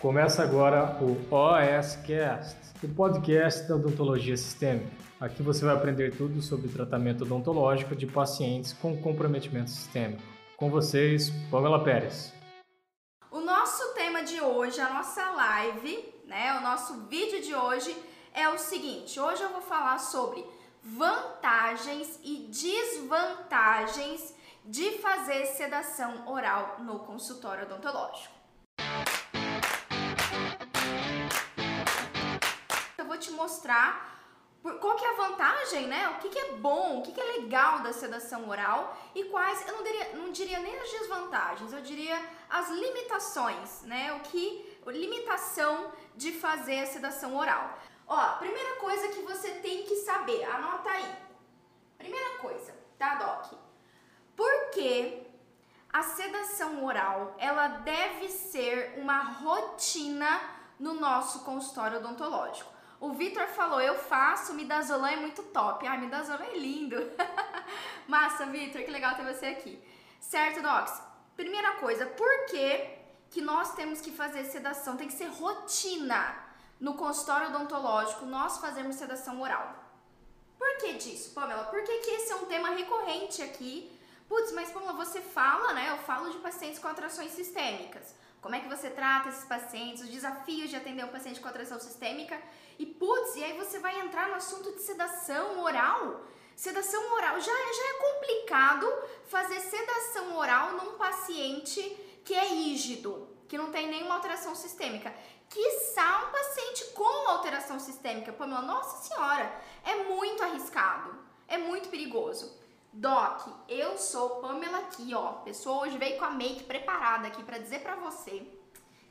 Começa agora o OSCast, o podcast da odontologia sistêmica. Aqui você vai aprender tudo sobre tratamento odontológico de pacientes com comprometimento sistêmico. Com vocês, Pamela Pérez. O nosso tema de hoje, a nossa live, né, o nosso vídeo de hoje é o seguinte: hoje eu vou falar sobre vantagens e desvantagens de fazer sedação oral no consultório odontológico. Te mostrar qual que é a vantagem, né? O que, que é bom, o que, que é legal da sedação oral e quais, eu não diria, não diria nem as desvantagens, eu diria as limitações, né? O que, limitação de fazer a sedação oral. Ó, primeira coisa que você tem que saber, anota aí. Primeira coisa, tá, Doc? Por que a sedação oral, ela deve ser uma rotina no nosso consultório odontológico? O Vitor falou, eu faço, midazolam é muito top. Ah, midazolam é lindo. Massa, Vitor, que legal ter você aqui. Certo, Docs? Primeira coisa, por que, que nós temos que fazer sedação? Tem que ser rotina no consultório odontológico nós fazemos sedação oral. Por que disso, Pamela? Porque que esse é um tema recorrente aqui. Putz, mas Pamela, você fala, né? Eu falo de pacientes com atrações sistêmicas. Como é que você trata esses pacientes, os desafios de atender um paciente com atração sistêmica. E putz, e aí você vai entrar no assunto de sedação oral. Sedação oral já, já é complicado fazer sedação oral num paciente que é rígido, que não tem nenhuma alteração sistêmica. Quiçá um paciente com alteração sistêmica. Pamela, nossa senhora, é muito arriscado, é muito perigoso. Doc, eu sou Pamela aqui, ó. Pessoa hoje veio com a make preparada aqui para dizer para você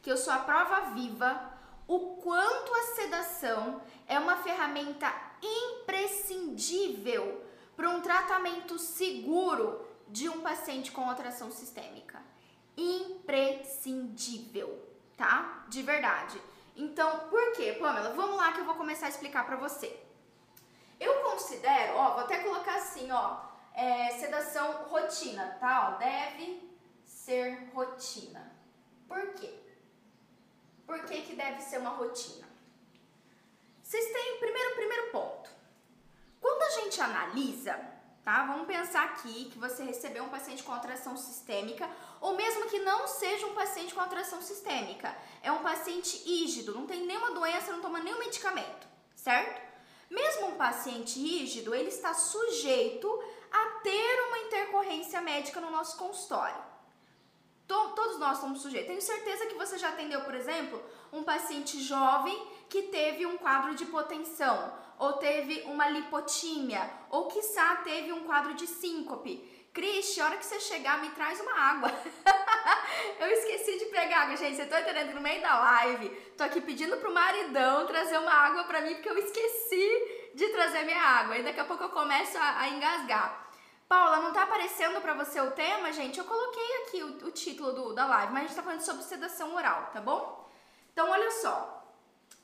que eu sou a prova viva o quanto a sedação é uma ferramenta imprescindível para um tratamento seguro de um paciente com alteração sistêmica. Imprescindível tá? De verdade. Então, por quê, Pamela? Vamos lá que eu vou começar a explicar pra você. Eu considero, ó, vou até colocar assim, ó, é, sedação rotina, tá? Ó, deve ser rotina. Por quê? Por que, que deve ser uma rotina? Vocês têm, primeiro, primeiro ponto. Quando a gente analisa tá? Vamos pensar aqui que você recebeu um paciente com atração sistêmica, ou mesmo que não seja um paciente com atração sistêmica, é um paciente rígido, não tem nenhuma doença, não toma nenhum medicamento, certo? Mesmo um paciente rígido, ele está sujeito a ter uma intercorrência médica no nosso consultório. Todos nós estamos sujeitos. Tenho certeza que você já atendeu, por exemplo, um paciente jovem que teve um quadro de hipotensão, ou teve uma lipotímia, ou quiçá teve um quadro de síncope. Cristi, a hora que você chegar, me traz uma água. eu esqueci de pegar água, gente. Você tá entendendo? No meio da live, tô aqui pedindo pro maridão trazer uma água pra mim, porque eu esqueci de trazer minha água. E daqui a pouco eu começo a, a engasgar. Paula, não tá aparecendo pra você o tema, gente? Eu coloquei aqui o, o título do, da live, mas a gente tá falando sobre sedação oral, tá bom? Então, olha só.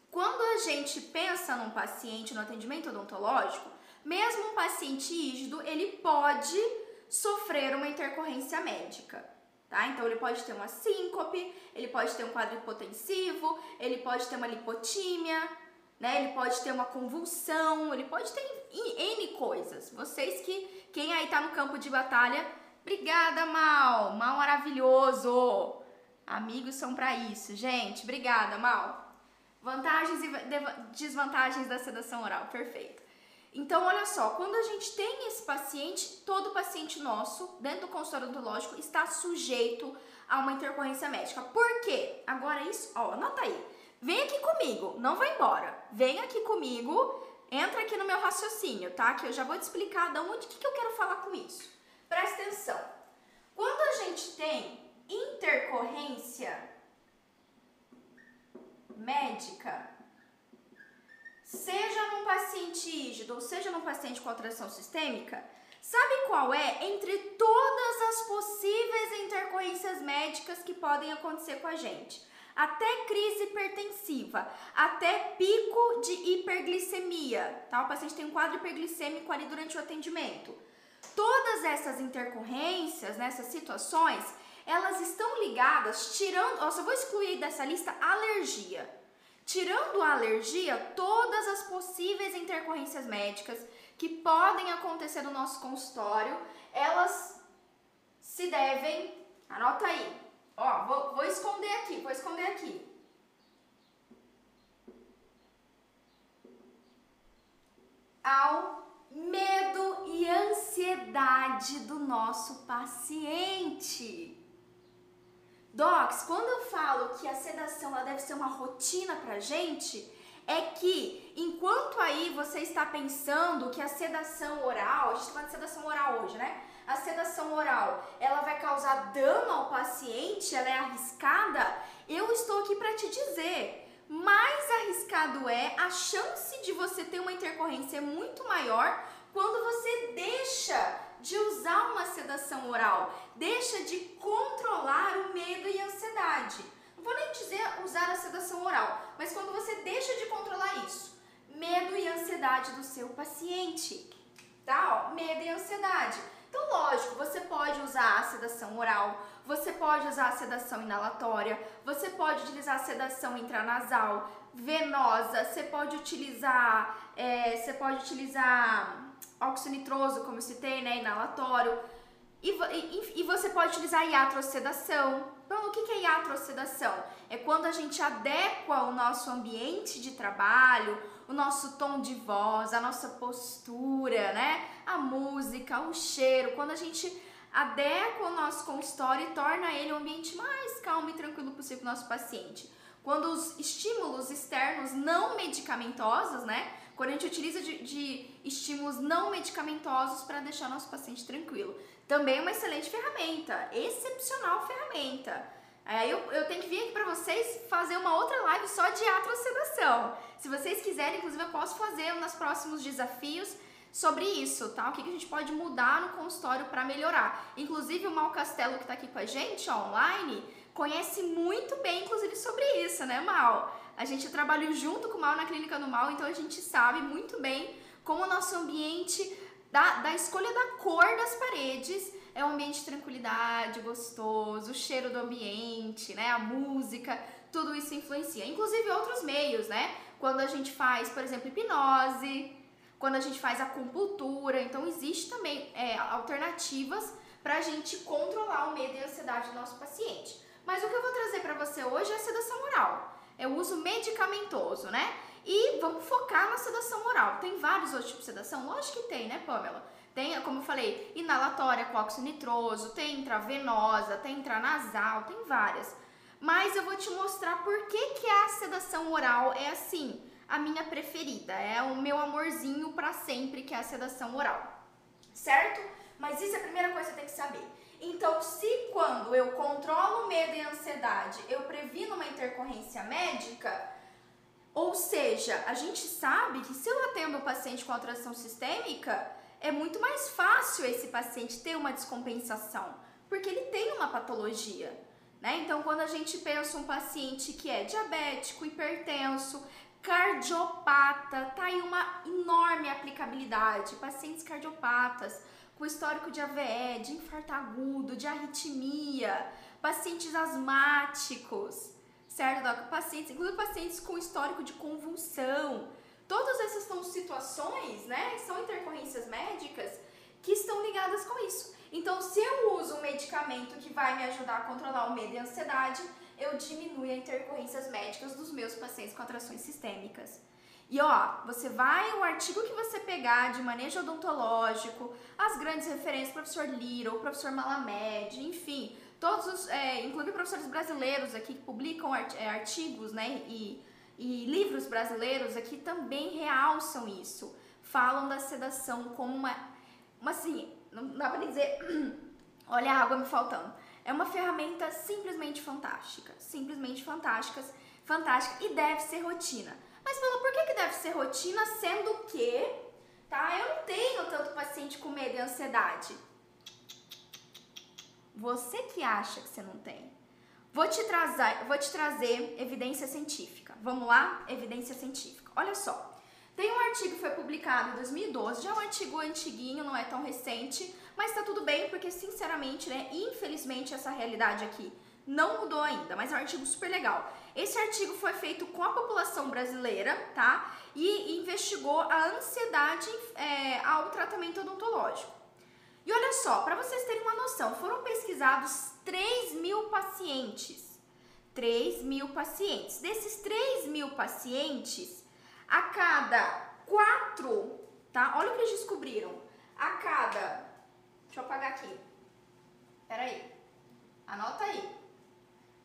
Quando a gente pensa num paciente no atendimento odontológico, mesmo um paciente rígido, ele pode sofrer uma intercorrência médica. Tá? Então ele pode ter uma síncope, ele pode ter um quadro hipotensivo, ele pode ter uma lipotímia, né? Ele pode ter uma convulsão, ele pode ter N coisas. Vocês que, quem aí tá no campo de batalha, obrigada, Mal, Mal maravilhoso. Amigos são para isso, gente. Obrigada, Mal. Vantagens e desvantagens da sedação oral, perfeito. Então, olha só, quando a gente tem esse paciente, todo paciente nosso, dentro do consultório odontológico, está sujeito a uma intercorrência médica. Por quê? Agora isso, ó, anota aí. Vem aqui comigo, não vai embora. Vem aqui comigo, entra aqui no meu raciocínio, tá? Que eu já vou te explicar de onde que, que eu quero falar com isso. Presta atenção. Quando a gente tem intercorrência médica, seja num paciente rígido ou seja num paciente com alteração sistêmica, sabe qual é entre todas as possíveis intercorrências médicas que podem acontecer com a gente? Até crise hipertensiva, até pico de hiperglicemia, tá? O paciente tem um quadro hiperglicêmico ali durante o atendimento. Todas essas intercorrências, nessas situações, elas estão ligadas, tirando, ó, só vou excluir dessa lista alergia. Tirando a alergia, todas as possíveis intercorrências médicas que podem acontecer no nosso consultório, elas se devem, anota aí, ó, vou, vou esconder aqui, vou esconder aqui. Ao medo e ansiedade do nosso paciente. Docs, quando eu falo que a sedação ela deve ser uma rotina pra gente, é que enquanto aí você está pensando que a sedação oral, a gente está falando de sedação oral hoje, né? A sedação oral, ela vai causar dano ao paciente, ela é arriscada, eu estou aqui para te dizer, mais arriscado é, a chance de você ter uma intercorrência é muito maior quando você deixa de usar uma sedação oral, deixa de controlar o medo e a ansiedade. Não vou nem dizer usar a sedação oral, mas quando você deixa de controlar isso, medo e ansiedade do seu paciente, tá? Ó, medo e ansiedade. Então, lógico, você pode usar a sedação oral, você pode usar a sedação inalatória, você pode utilizar a sedação intranasal, venosa, você pode utilizar, é, você pode utilizar óxido nitroso, como eu citei, né, inalatório, e, e, e você pode utilizar iatrosedação. Então, o que é iatrosedação? É quando a gente adequa o nosso ambiente de trabalho, o nosso tom de voz, a nossa postura, né? A música, o cheiro, quando a gente adequa o nosso consultório e torna ele um ambiente mais calmo e tranquilo possível para o nosso paciente. Quando os estímulos externos não medicamentosos, né? Quando a gente utiliza de, de estímulos não medicamentosos para deixar nosso paciente tranquilo. Também é uma excelente ferramenta, excepcional ferramenta. Aí eu, eu tenho que vir aqui para vocês fazer uma outra live só de atrocedação. Se vocês quiserem, inclusive eu posso fazer nos próximos desafios sobre isso, tá? O que, que a gente pode mudar no consultório para melhorar. Inclusive o Mal Castelo que está aqui com a gente ó, online conhece muito bem, inclusive, sobre isso, né, Mal? A gente trabalhou junto com o Mal na clínica do Mal, então a gente sabe muito bem como o nosso ambiente da, da escolha da cor das paredes é um ambiente de tranquilidade, gostoso, o cheiro do ambiente, né, a música, tudo isso influencia. Inclusive outros meios, né? Quando a gente faz, por exemplo, hipnose, quando a gente faz acupuntura, então existe também é, alternativas para a gente controlar o medo e a ansiedade do nosso paciente. Mas o que eu vou trazer para você hoje é a sedação oral, é o uso medicamentoso, né? E vamos focar na sedação oral. Tem vários outros tipos de sedação? Lógico que tem, né, Pamela? Tem, como eu falei, inalatória com óxido nitroso, tem intravenosa, tem intranasal, tem várias. Mas eu vou te mostrar por que, que a sedação oral é assim, a minha preferida, é o meu amorzinho para sempre, que é a sedação oral. Certo? Mas isso é a primeira coisa que você tem que saber. Então, se quando eu controlo o medo e a ansiedade, eu previno uma intercorrência médica, ou seja, a gente sabe que se eu atendo o paciente com alteração sistêmica, é muito mais fácil esse paciente ter uma descompensação, porque ele tem uma patologia. Né? Então, quando a gente pensa um paciente que é diabético, hipertenso, cardiopata, tá aí uma enorme aplicabilidade. Pacientes cardiopatas com histórico de AVE, de infarto agudo, de arritmia, pacientes asmáticos, certo, Doc? Pacientes, inclusive pacientes com histórico de convulsão, Todas essas são situações, né, são intercorrências médicas que estão ligadas com isso. Então, se eu uso um medicamento que vai me ajudar a controlar o medo e a ansiedade, eu diminuo as intercorrências médicas dos meus pacientes com atrações sistêmicas. E ó, você vai, o artigo que você pegar de manejo odontológico, as grandes referências, professor Little, professor Malamed, enfim, todos os, é, inclusive professores brasileiros aqui que publicam é, artigos, né, e e livros brasileiros aqui também realçam isso. Falam da sedação como uma, uma assim, não dá pra dizer, olha a água me faltando. É uma ferramenta simplesmente fantástica, simplesmente fantástica, fantástica e deve ser rotina. Mas falou, por que, que deve ser rotina, sendo que, tá, eu não tenho tanto paciente com medo e ansiedade. Você que acha que você não tem. Vou te trazer, vou te trazer evidência científica. Vamos lá? Evidência científica. Olha só. Tem um artigo que foi publicado em 2012, já é um artigo antiguinho, não é tão recente, mas tá tudo bem, porque sinceramente, né, infelizmente essa realidade aqui não mudou ainda, mas é um artigo super legal. Esse artigo foi feito com a população brasileira, tá? E investigou a ansiedade é, ao tratamento odontológico. E olha só, para vocês terem uma noção, foram pesquisados 3 mil pacientes. 3 mil pacientes. Desses 3 mil pacientes, a cada quatro, tá? Olha o que eles descobriram. A cada. Deixa eu apagar aqui. Peraí. Anota aí.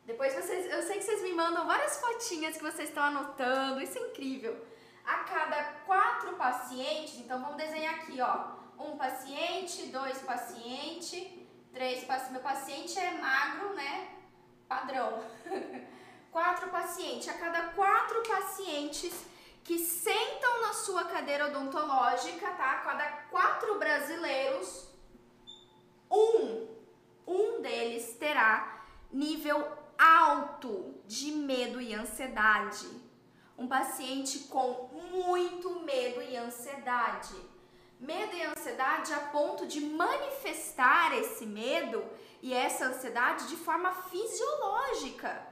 Depois vocês. Eu sei que vocês me mandam várias fotinhas que vocês estão anotando. Isso é incrível. A cada quatro pacientes, então vamos desenhar aqui, ó. Um paciente, dois pacientes, três pacientes. Meu paciente é magro, né? Padrão. quatro pacientes. A cada quatro pacientes que sentam na sua cadeira odontológica, tá? Cada quatro brasileiros, um, um deles terá nível alto de medo e ansiedade. Um paciente com muito medo e ansiedade. Medo e ansiedade a ponto de manifestar esse medo e essa ansiedade de forma fisiológica.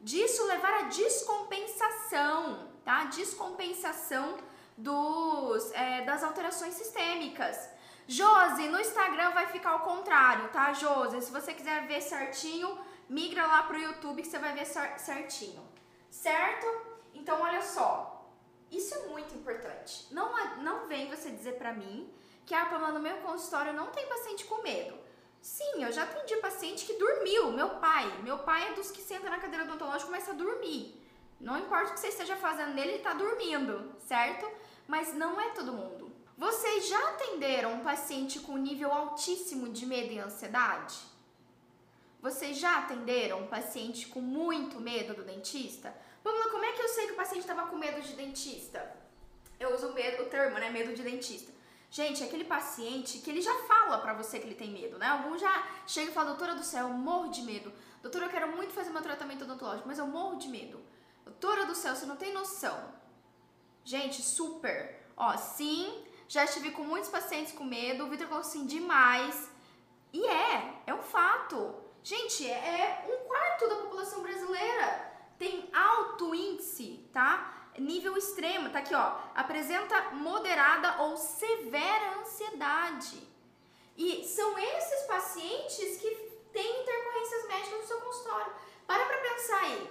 Disso levar a descompensação, tá? Descompensação dos, é, das alterações sistêmicas. Josi, no Instagram vai ficar ao contrário, tá, Josi? Se você quiser ver certinho, migra lá pro YouTube que você vai ver certinho. Certo? Então, olha só. Isso é muito importante. Não, não vem você dizer pra mim que, ah, Pamela, no meu consultório não tem paciente com medo. Sim, eu já atendi paciente que dormiu. Meu pai. Meu pai é dos que senta na cadeira odontológica e começa a dormir. Não importa o que você esteja fazendo nele, ele está dormindo, certo? Mas não é todo mundo. Vocês já atenderam um paciente com nível altíssimo de medo e ansiedade? Vocês já atenderam um paciente com muito medo do dentista? Vamos lá, como é que eu sei que o paciente estava com medo de dentista? Eu uso o, medo, o termo, né? Medo de dentista. Gente, é aquele paciente que ele já fala pra você que ele tem medo, né? Algum já chega e fala, doutora do céu, eu morro de medo. Doutora, eu quero muito fazer meu tratamento odontológico, mas eu morro de medo. Doutora do céu, você não tem noção. Gente, super. Ó, sim, já estive com muitos pacientes com medo, o Vitor falou assim, demais. E é, é um fato. Gente, é um quarto da população brasileira tem alto índice, tá? Nível extremo, tá aqui, ó. Apresenta moderada ou severa ansiedade. E são esses pacientes que têm intercorrências médicas no seu consultório. Para pra pensar aí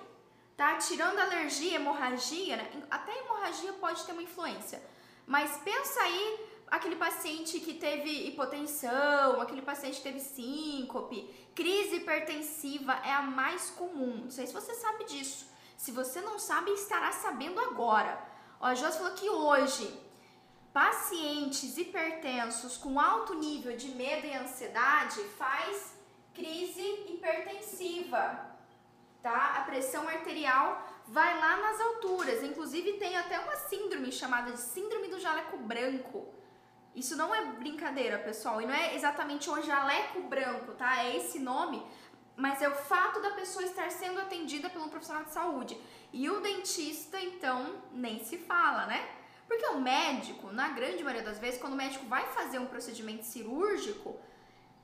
tá? Tirando alergia, hemorragia, né? até hemorragia pode ter uma influência. Mas pensa aí aquele paciente que teve hipotensão, aquele paciente que teve síncope, crise hipertensiva é a mais comum. Não sei se você sabe disso. Se você não sabe, estará sabendo agora. Ó, a Josi falou que hoje pacientes hipertensos com alto nível de medo e ansiedade faz crise hipertensiva tá? A pressão arterial vai lá nas alturas. Inclusive tem até uma síndrome chamada de síndrome do jaleco branco. Isso não é brincadeira, pessoal, e não é exatamente o jaleco branco, tá? É esse nome, mas é o fato da pessoa estar sendo atendida por um profissional de saúde. E o dentista, então, nem se fala, né? Porque o médico, na grande maioria das vezes, quando o médico vai fazer um procedimento cirúrgico,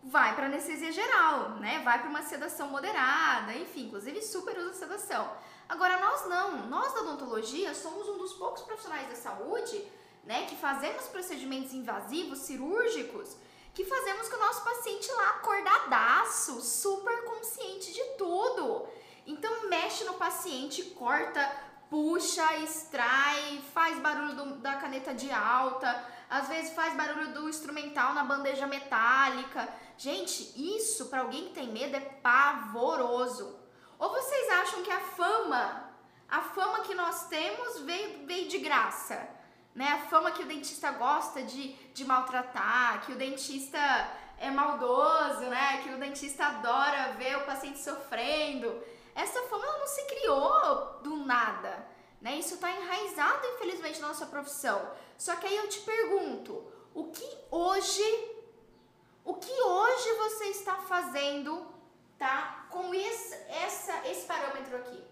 vai para anestesia geral, né? Vai para uma sedação moderada, enfim, inclusive super usa sedação. Agora nós não, nós da odontologia somos um dos poucos profissionais da saúde, né, que fazemos procedimentos invasivos, cirúrgicos, que fazemos com o nosso paciente lá acordadaço, super consciente de tudo. Então mexe no paciente, corta, puxa, extrai, faz barulho do, da caneta de alta, às vezes faz barulho do instrumental na bandeja metálica. Gente, isso para alguém que tem medo é pavoroso. Ou vocês acham que a fama, a fama que nós temos veio, veio de graça? Né? A fama que o dentista gosta de, de maltratar, que o dentista é maldoso, né? Que o dentista adora ver o paciente sofrendo. Essa fama não se criou do nada, né? Isso está enraizado, infelizmente, na nossa profissão. Só que aí eu te pergunto, o que hoje o que hoje você está fazendo, tá? Com esse, essa, esse parâmetro aqui.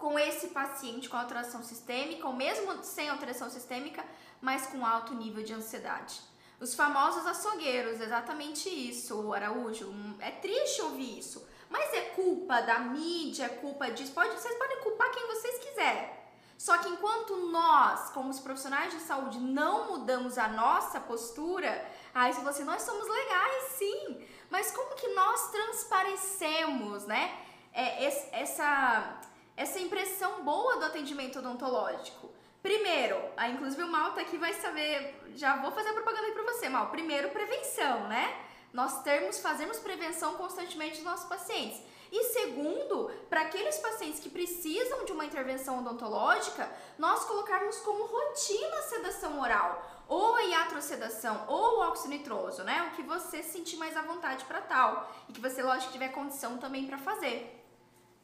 Com esse paciente com alteração sistêmica, ou mesmo sem alteração sistêmica, mas com alto nível de ansiedade. Os famosos açougueiros, exatamente isso, Araújo. É triste ouvir isso, mas é culpa da mídia, é culpa disso. Pode, vocês podem culpar quem vocês quiserem. Só que enquanto nós, como os profissionais de saúde, não mudamos a nossa postura, aí você fala assim, nós somos legais, sim, mas como que nós transparecemos, né? É, essa, essa impressão boa do atendimento odontológico. Primeiro, a, inclusive o Mal tá aqui vai saber, já vou fazer a propaganda aí pra você, Mal. Primeiro, prevenção, né? Nós termos, fazemos prevenção constantemente dos nossos pacientes. E segundo, para aqueles pacientes que precisam de uma intervenção odontológica, nós colocarmos como rotina a sedação oral, ou a iatrosedação, ou o óxido nitroso, né? O que você sentir mais à vontade para tal, e que você, lógico, tiver condição também para fazer.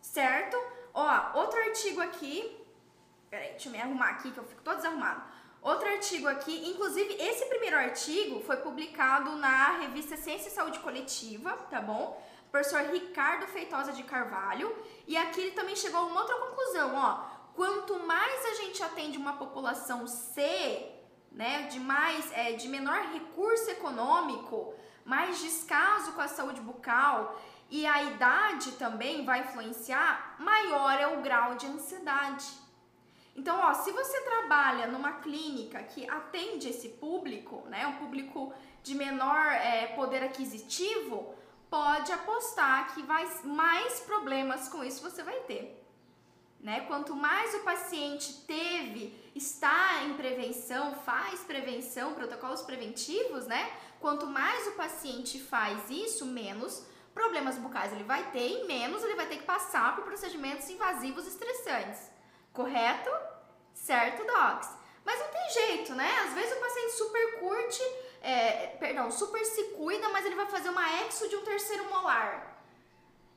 Certo? Ó, outro artigo aqui. Peraí, deixa eu me arrumar aqui que eu fico todo desarrumado. Outro artigo aqui, inclusive esse primeiro artigo foi publicado na revista Ciência e Saúde Coletiva, tá bom? professor Ricardo Feitosa de Carvalho, e aqui ele também chegou a uma outra conclusão, ó. Quanto mais a gente atende uma população C, né, de mais, é, de menor recurso econômico, mais descaso com a saúde bucal e a idade também vai influenciar, maior é o grau de ansiedade. Então, ó, se você trabalha numa clínica que atende esse público, né, um público de menor é, poder aquisitivo, pode apostar que vai, mais problemas com isso você vai ter. Né? Quanto mais o paciente teve, está em prevenção, faz prevenção, protocolos preventivos, né? Quanto mais o paciente faz isso, menos problemas bucais ele vai ter e menos ele vai ter que passar por procedimentos invasivos estressantes. Correto? Certo, docs? Mas não tem jeito, né? Às vezes o paciente super curte é, perdão, super se cuida, mas ele vai fazer uma exo de um terceiro molar.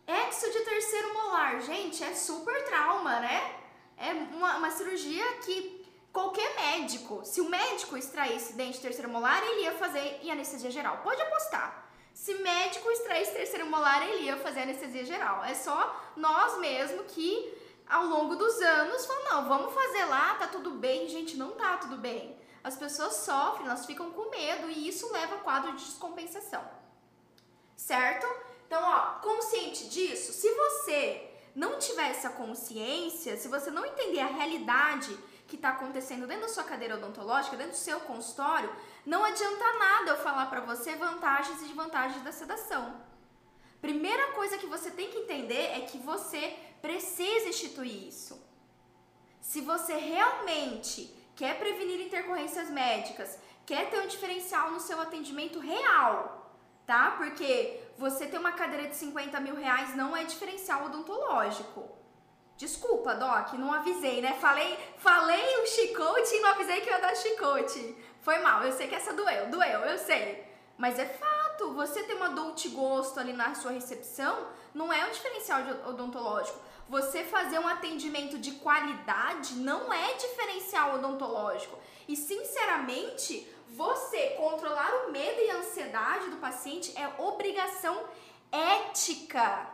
Exo de terceiro molar, gente, é super trauma, né? É uma, uma cirurgia que qualquer médico, se o médico extraísse dente terceiro molar, ele ia fazer em anestesia geral. Pode apostar. Se médico extraísse terceiro molar, ele ia fazer anestesia geral. É só nós mesmo que ao longo dos anos falam, não, vamos fazer lá, tá tudo bem. Gente, não tá tudo bem as pessoas sofrem, elas ficam com medo e isso leva a quadro de descompensação. Certo? Então, ó, consciente disso, se você não tiver essa consciência, se você não entender a realidade que está acontecendo dentro da sua cadeira odontológica, dentro do seu consultório, não adianta nada eu falar para você vantagens e desvantagens da sedação. Primeira coisa que você tem que entender é que você precisa instituir isso. Se você realmente quer prevenir intercorrências médicas, quer ter um diferencial no seu atendimento real, tá? Porque você ter uma cadeira de 50 mil reais não é diferencial odontológico. Desculpa, Doc, não avisei, né? Falei, falei o chicote e não avisei que ia dar chicote. Foi mal, eu sei que essa doeu, doeu, eu sei. Mas é fato, você ter uma dolce gosto ali na sua recepção não é um diferencial odontológico. Você fazer um atendimento de qualidade não é diferencial odontológico. E sinceramente, você controlar o medo e a ansiedade do paciente é obrigação ética.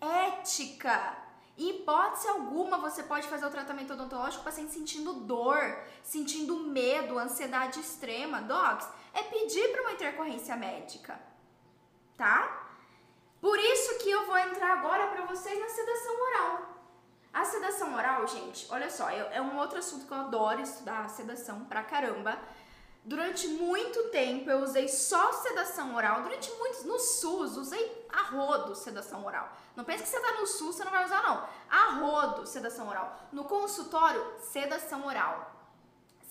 Ética. Em hipótese alguma, você pode fazer o tratamento odontológico o paciente sentindo dor, sentindo medo, ansiedade extrema. Docs, é pedir para uma intercorrência médica, tá? Por isso que eu vou entrar agora para vocês na sedação oral. A sedação oral, gente, olha só, é um outro assunto que eu adoro estudar, sedação pra caramba. Durante muito tempo eu usei só sedação oral. Durante muitos, no SUS, usei a rodo sedação oral. Não pense que você tá no SUS, você não vai usar não. A rodo sedação oral. No consultório, sedação oral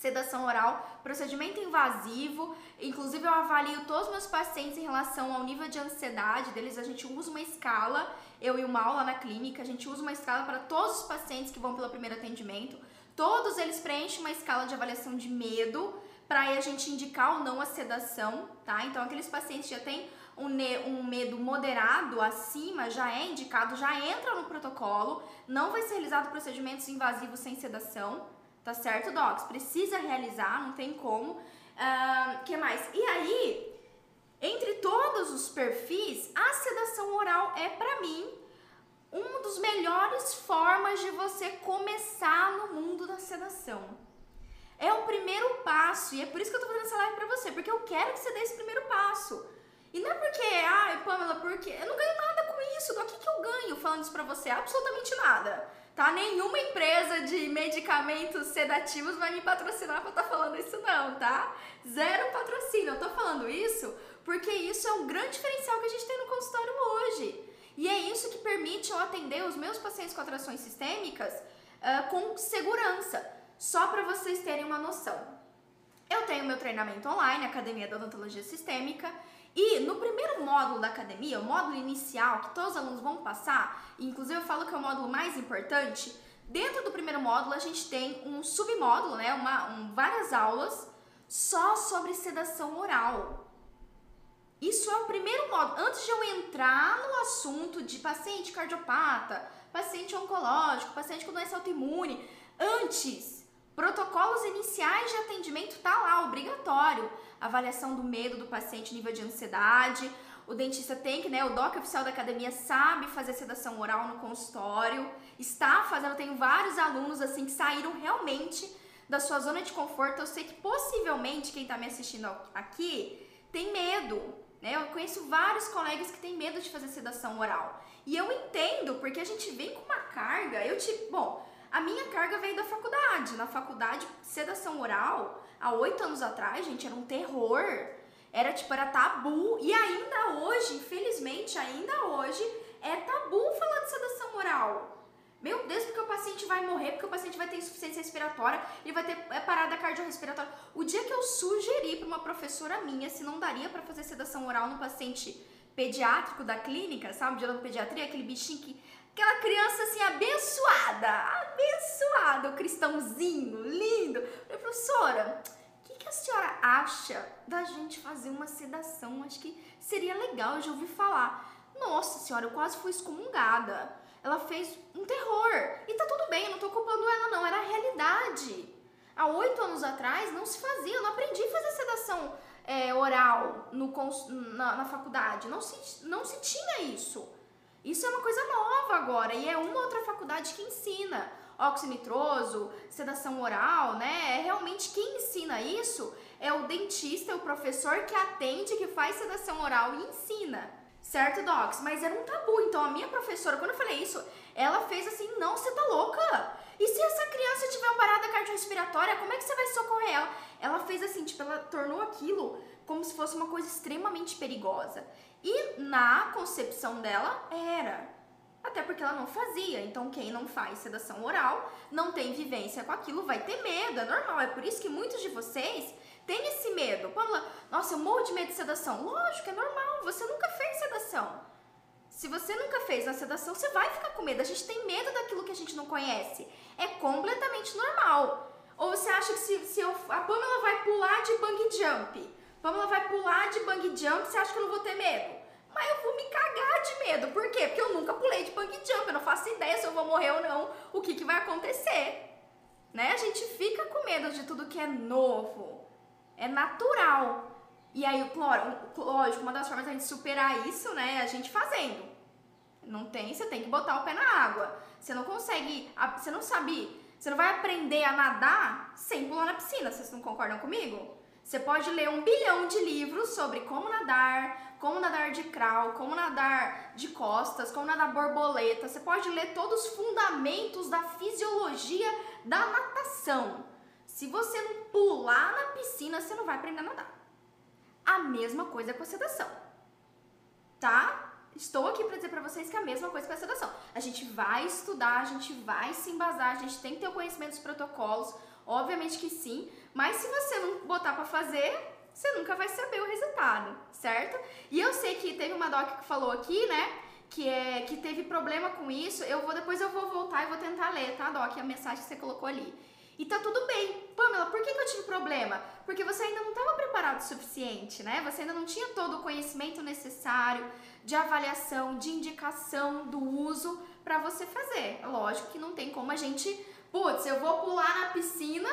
sedação oral, procedimento invasivo. Inclusive, eu avalio todos os meus pacientes em relação ao nível de ansiedade deles. A gente usa uma escala, eu e o Mal lá na clínica, a gente usa uma escala para todos os pacientes que vão pelo primeiro atendimento. Todos eles preenchem uma escala de avaliação de medo para a gente indicar ou não a sedação, tá? Então, aqueles pacientes que já têm um, um medo moderado acima, já é indicado, já entra no protocolo, não vai ser realizado procedimentos invasivos sem sedação, Tá certo, Docs? Precisa realizar, não tem como. Uh, que mais? E aí, entre todos os perfis, a sedação oral é para mim uma das melhores formas de você começar no mundo da sedação. É o primeiro passo, e é por isso que eu tô fazendo essa live pra você, porque eu quero que você dê esse primeiro passo. E não é porque, ai, Pamela, porque eu não ganho nada com isso. O que, que eu ganho falando isso pra você? Absolutamente nada. Tá? Nenhuma empresa de medicamentos sedativos vai me patrocinar pra estar tá falando isso, não, tá? Zero patrocínio. Eu tô falando isso porque isso é um grande diferencial que a gente tem no consultório hoje. E é isso que permite eu atender os meus pacientes com atrações sistêmicas uh, com segurança. Só para vocês terem uma noção. Eu tenho meu treinamento online, Academia da Odontologia Sistêmica, e no primeiro módulo da academia, o módulo inicial que todos os alunos vão passar, inclusive eu falo que é o módulo mais importante, dentro do primeiro módulo a gente tem um submódulo, né, uma, um, várias aulas só sobre sedação oral. Isso é o primeiro módulo. Antes de eu entrar no assunto de paciente cardiopata, paciente oncológico, paciente com doença autoimune, antes, protocolos iniciais de atendimento tá lá, obrigatório avaliação do medo do paciente, nível de ansiedade. O dentista tem que, né, o DOC oficial da academia sabe fazer sedação oral no consultório, está fazendo, eu tenho vários alunos assim que saíram realmente da sua zona de conforto. Eu sei que possivelmente quem está me assistindo aqui tem medo, né? Eu conheço vários colegas que têm medo de fazer sedação oral. E eu entendo, porque a gente vem com uma carga, eu tipo, bom, a minha carga veio da faculdade. Na faculdade, sedação oral, há oito anos atrás, gente, era um terror. Era tipo, era tabu. E ainda hoje, infelizmente, ainda hoje, é tabu falar de sedação oral. Meu Deus, porque o paciente vai morrer, porque o paciente vai ter insuficiência respiratória, ele vai ter é, parada cardiorrespiratória. O dia que eu sugeri para uma professora minha se não daria para fazer sedação oral no paciente pediátrico da clínica, sabe, de pediatria, aquele bichinho que Aquela criança assim abençoada, abençoada, o cristãozinho, lindo. falei, professora, o que, que, a senhora acha da gente fazer uma sedação? Acho que seria legal, eu já ouvi falar. Nossa senhora, eu quase fui excomungada. Ela fez um terror. E tá tudo bem, eu não tô culpando ela, não, era a realidade. Há oito anos atrás não se fazia, eu não aprendi a fazer sedação é, oral no, na, na faculdade. Não se, não se tinha isso. Isso é uma coisa nova agora e é uma outra faculdade que ensina oxinitroso, sedação oral, né? É realmente quem ensina isso é o dentista, é o professor que atende, que faz sedação oral e ensina. Certo, Docs? Mas era um tabu. Então a minha professora, quando eu falei isso, ela fez assim: não, você tá louca? E se essa criança tiver uma parada cardiorrespiratória, como é que você vai socorrer ela? Ela fez assim, tipo, ela tornou aquilo como se fosse uma coisa extremamente perigosa. E na concepção dela era. Até porque ela não fazia. Então, quem não faz sedação oral, não tem vivência com aquilo, vai ter medo. É normal. É por isso que muitos de vocês têm esse medo. Pamela, nossa, eu morro de medo de sedação. Lógico, é normal. Você nunca fez sedação. Se você nunca fez a sedação, você vai ficar com medo. A gente tem medo daquilo que a gente não conhece. É completamente normal. Ou você acha que se, se eu, a Pamela vai pular de bungee jump Pamela vai pular de bungee jump, você acha que eu não vou ter medo? Mas eu vou me cagar de medo. Por quê? Porque eu nunca pulei de bungee jump, eu não faço ideia se eu vou morrer ou não, o que, que vai acontecer. Né? A gente fica com medo de tudo que é novo. É natural. E aí, lógico, uma das formas da gente superar isso, né, é a gente fazendo. Não tem, você tem que botar o pé na água. Você não consegue, você não sabe, você não vai aprender a nadar sem pular na piscina. Vocês não concordam comigo? Você pode ler um bilhão de livros sobre como nadar, como nadar de crawl, como nadar de costas, como nadar borboleta. Você pode ler todos os fundamentos da fisiologia da natação. Se você não pular na piscina, você não vai aprender a nadar. A mesma coisa com a sedação. Tá? Estou aqui para dizer para vocês que é a mesma coisa com a sedação. A gente vai estudar, a gente vai se embasar, a gente tem que ter o conhecimento dos protocolos, Obviamente que sim, mas se você não botar para fazer, você nunca vai saber o resultado, certo? E eu sei que teve uma doc que falou aqui, né, que é que teve problema com isso. Eu vou depois eu vou voltar e vou tentar ler, tá, doc, a mensagem que você colocou ali. E tá tudo bem. Pamela, por que, que eu tive problema? Porque você ainda não estava preparado o suficiente, né? Você ainda não tinha todo o conhecimento necessário de avaliação, de indicação do uso para você fazer. Lógico que não tem como a gente putz, eu vou pular na piscina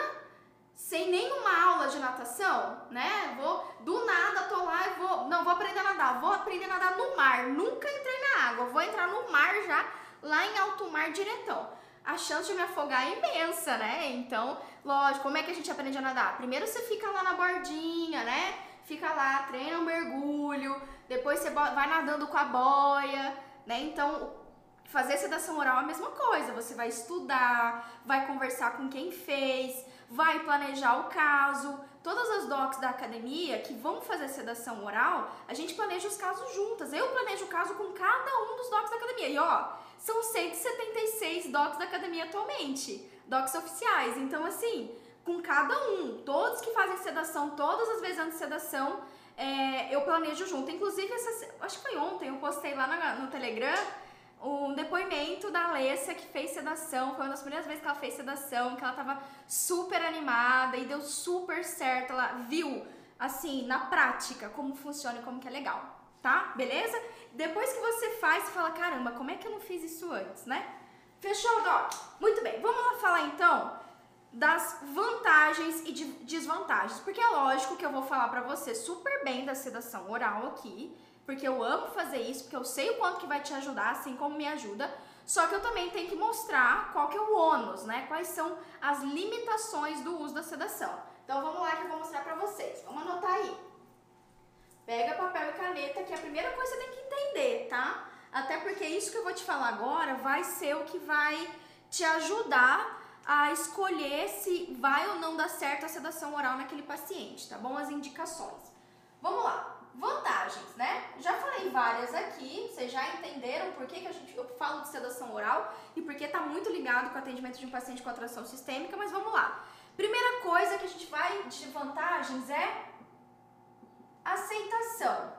sem nenhuma aula de natação, né? Vou do nada tô lá e vou, não vou aprender a nadar, vou aprender a nadar no mar. Nunca entrei na água, vou entrar no mar já lá em alto mar diretão. A chance de me afogar é imensa, né? Então, lógico, como é que a gente aprende a nadar? Primeiro você fica lá na bordinha, né? Fica lá, treina um mergulho, depois você vai nadando com a boia, né? Então, fazer sedação oral é a mesma coisa. Você vai estudar, vai conversar com quem fez, vai planejar o caso. Todas as docs da academia que vão fazer sedação oral, a gente planeja os casos juntas. Eu planejo o caso com cada um dos docs da academia. E ó, são 176 docs da academia atualmente, docs oficiais. Então, assim, com cada um, todos que fazem sedação, todas as vezes antes de sedação, é, eu planejo junto. Inclusive, essa, acho que foi ontem, eu postei lá no, no Telegram um depoimento da Alessia que fez sedação. Foi uma das primeiras vezes que ela fez sedação, que ela tava super animada e deu super certo. Ela viu, assim, na prática, como funciona e como que é legal, tá? Beleza? Depois que você faz, você fala, caramba, como é que eu não fiz isso antes, né? Fechou, Doc? Muito bem, vamos lá falar então das vantagens e de desvantagens, porque é lógico que eu vou falar para você super bem da sedação oral aqui, porque eu amo fazer isso, porque eu sei o quanto que vai te ajudar, assim como me ajuda. Só que eu também tenho que mostrar qual que é o ônus, né? Quais são as limitações do uso da sedação. Então vamos lá que eu vou mostrar pra vocês. Vamos anotar aí. Pega papel e caneta, que é a primeira coisa que você tem que entender, tá? Até porque isso que eu vou te falar agora vai ser o que vai te ajudar a escolher se vai ou não dar certo a sedação oral naquele paciente, tá bom? As indicações. Vamos lá. Vantagens, né? Já falei várias aqui, vocês já entenderam por que, que a gente, eu falo de sedação oral e porque está muito ligado com o atendimento de um paciente com atração sistêmica, mas vamos lá. Primeira coisa que a gente vai de vantagens é aceitação.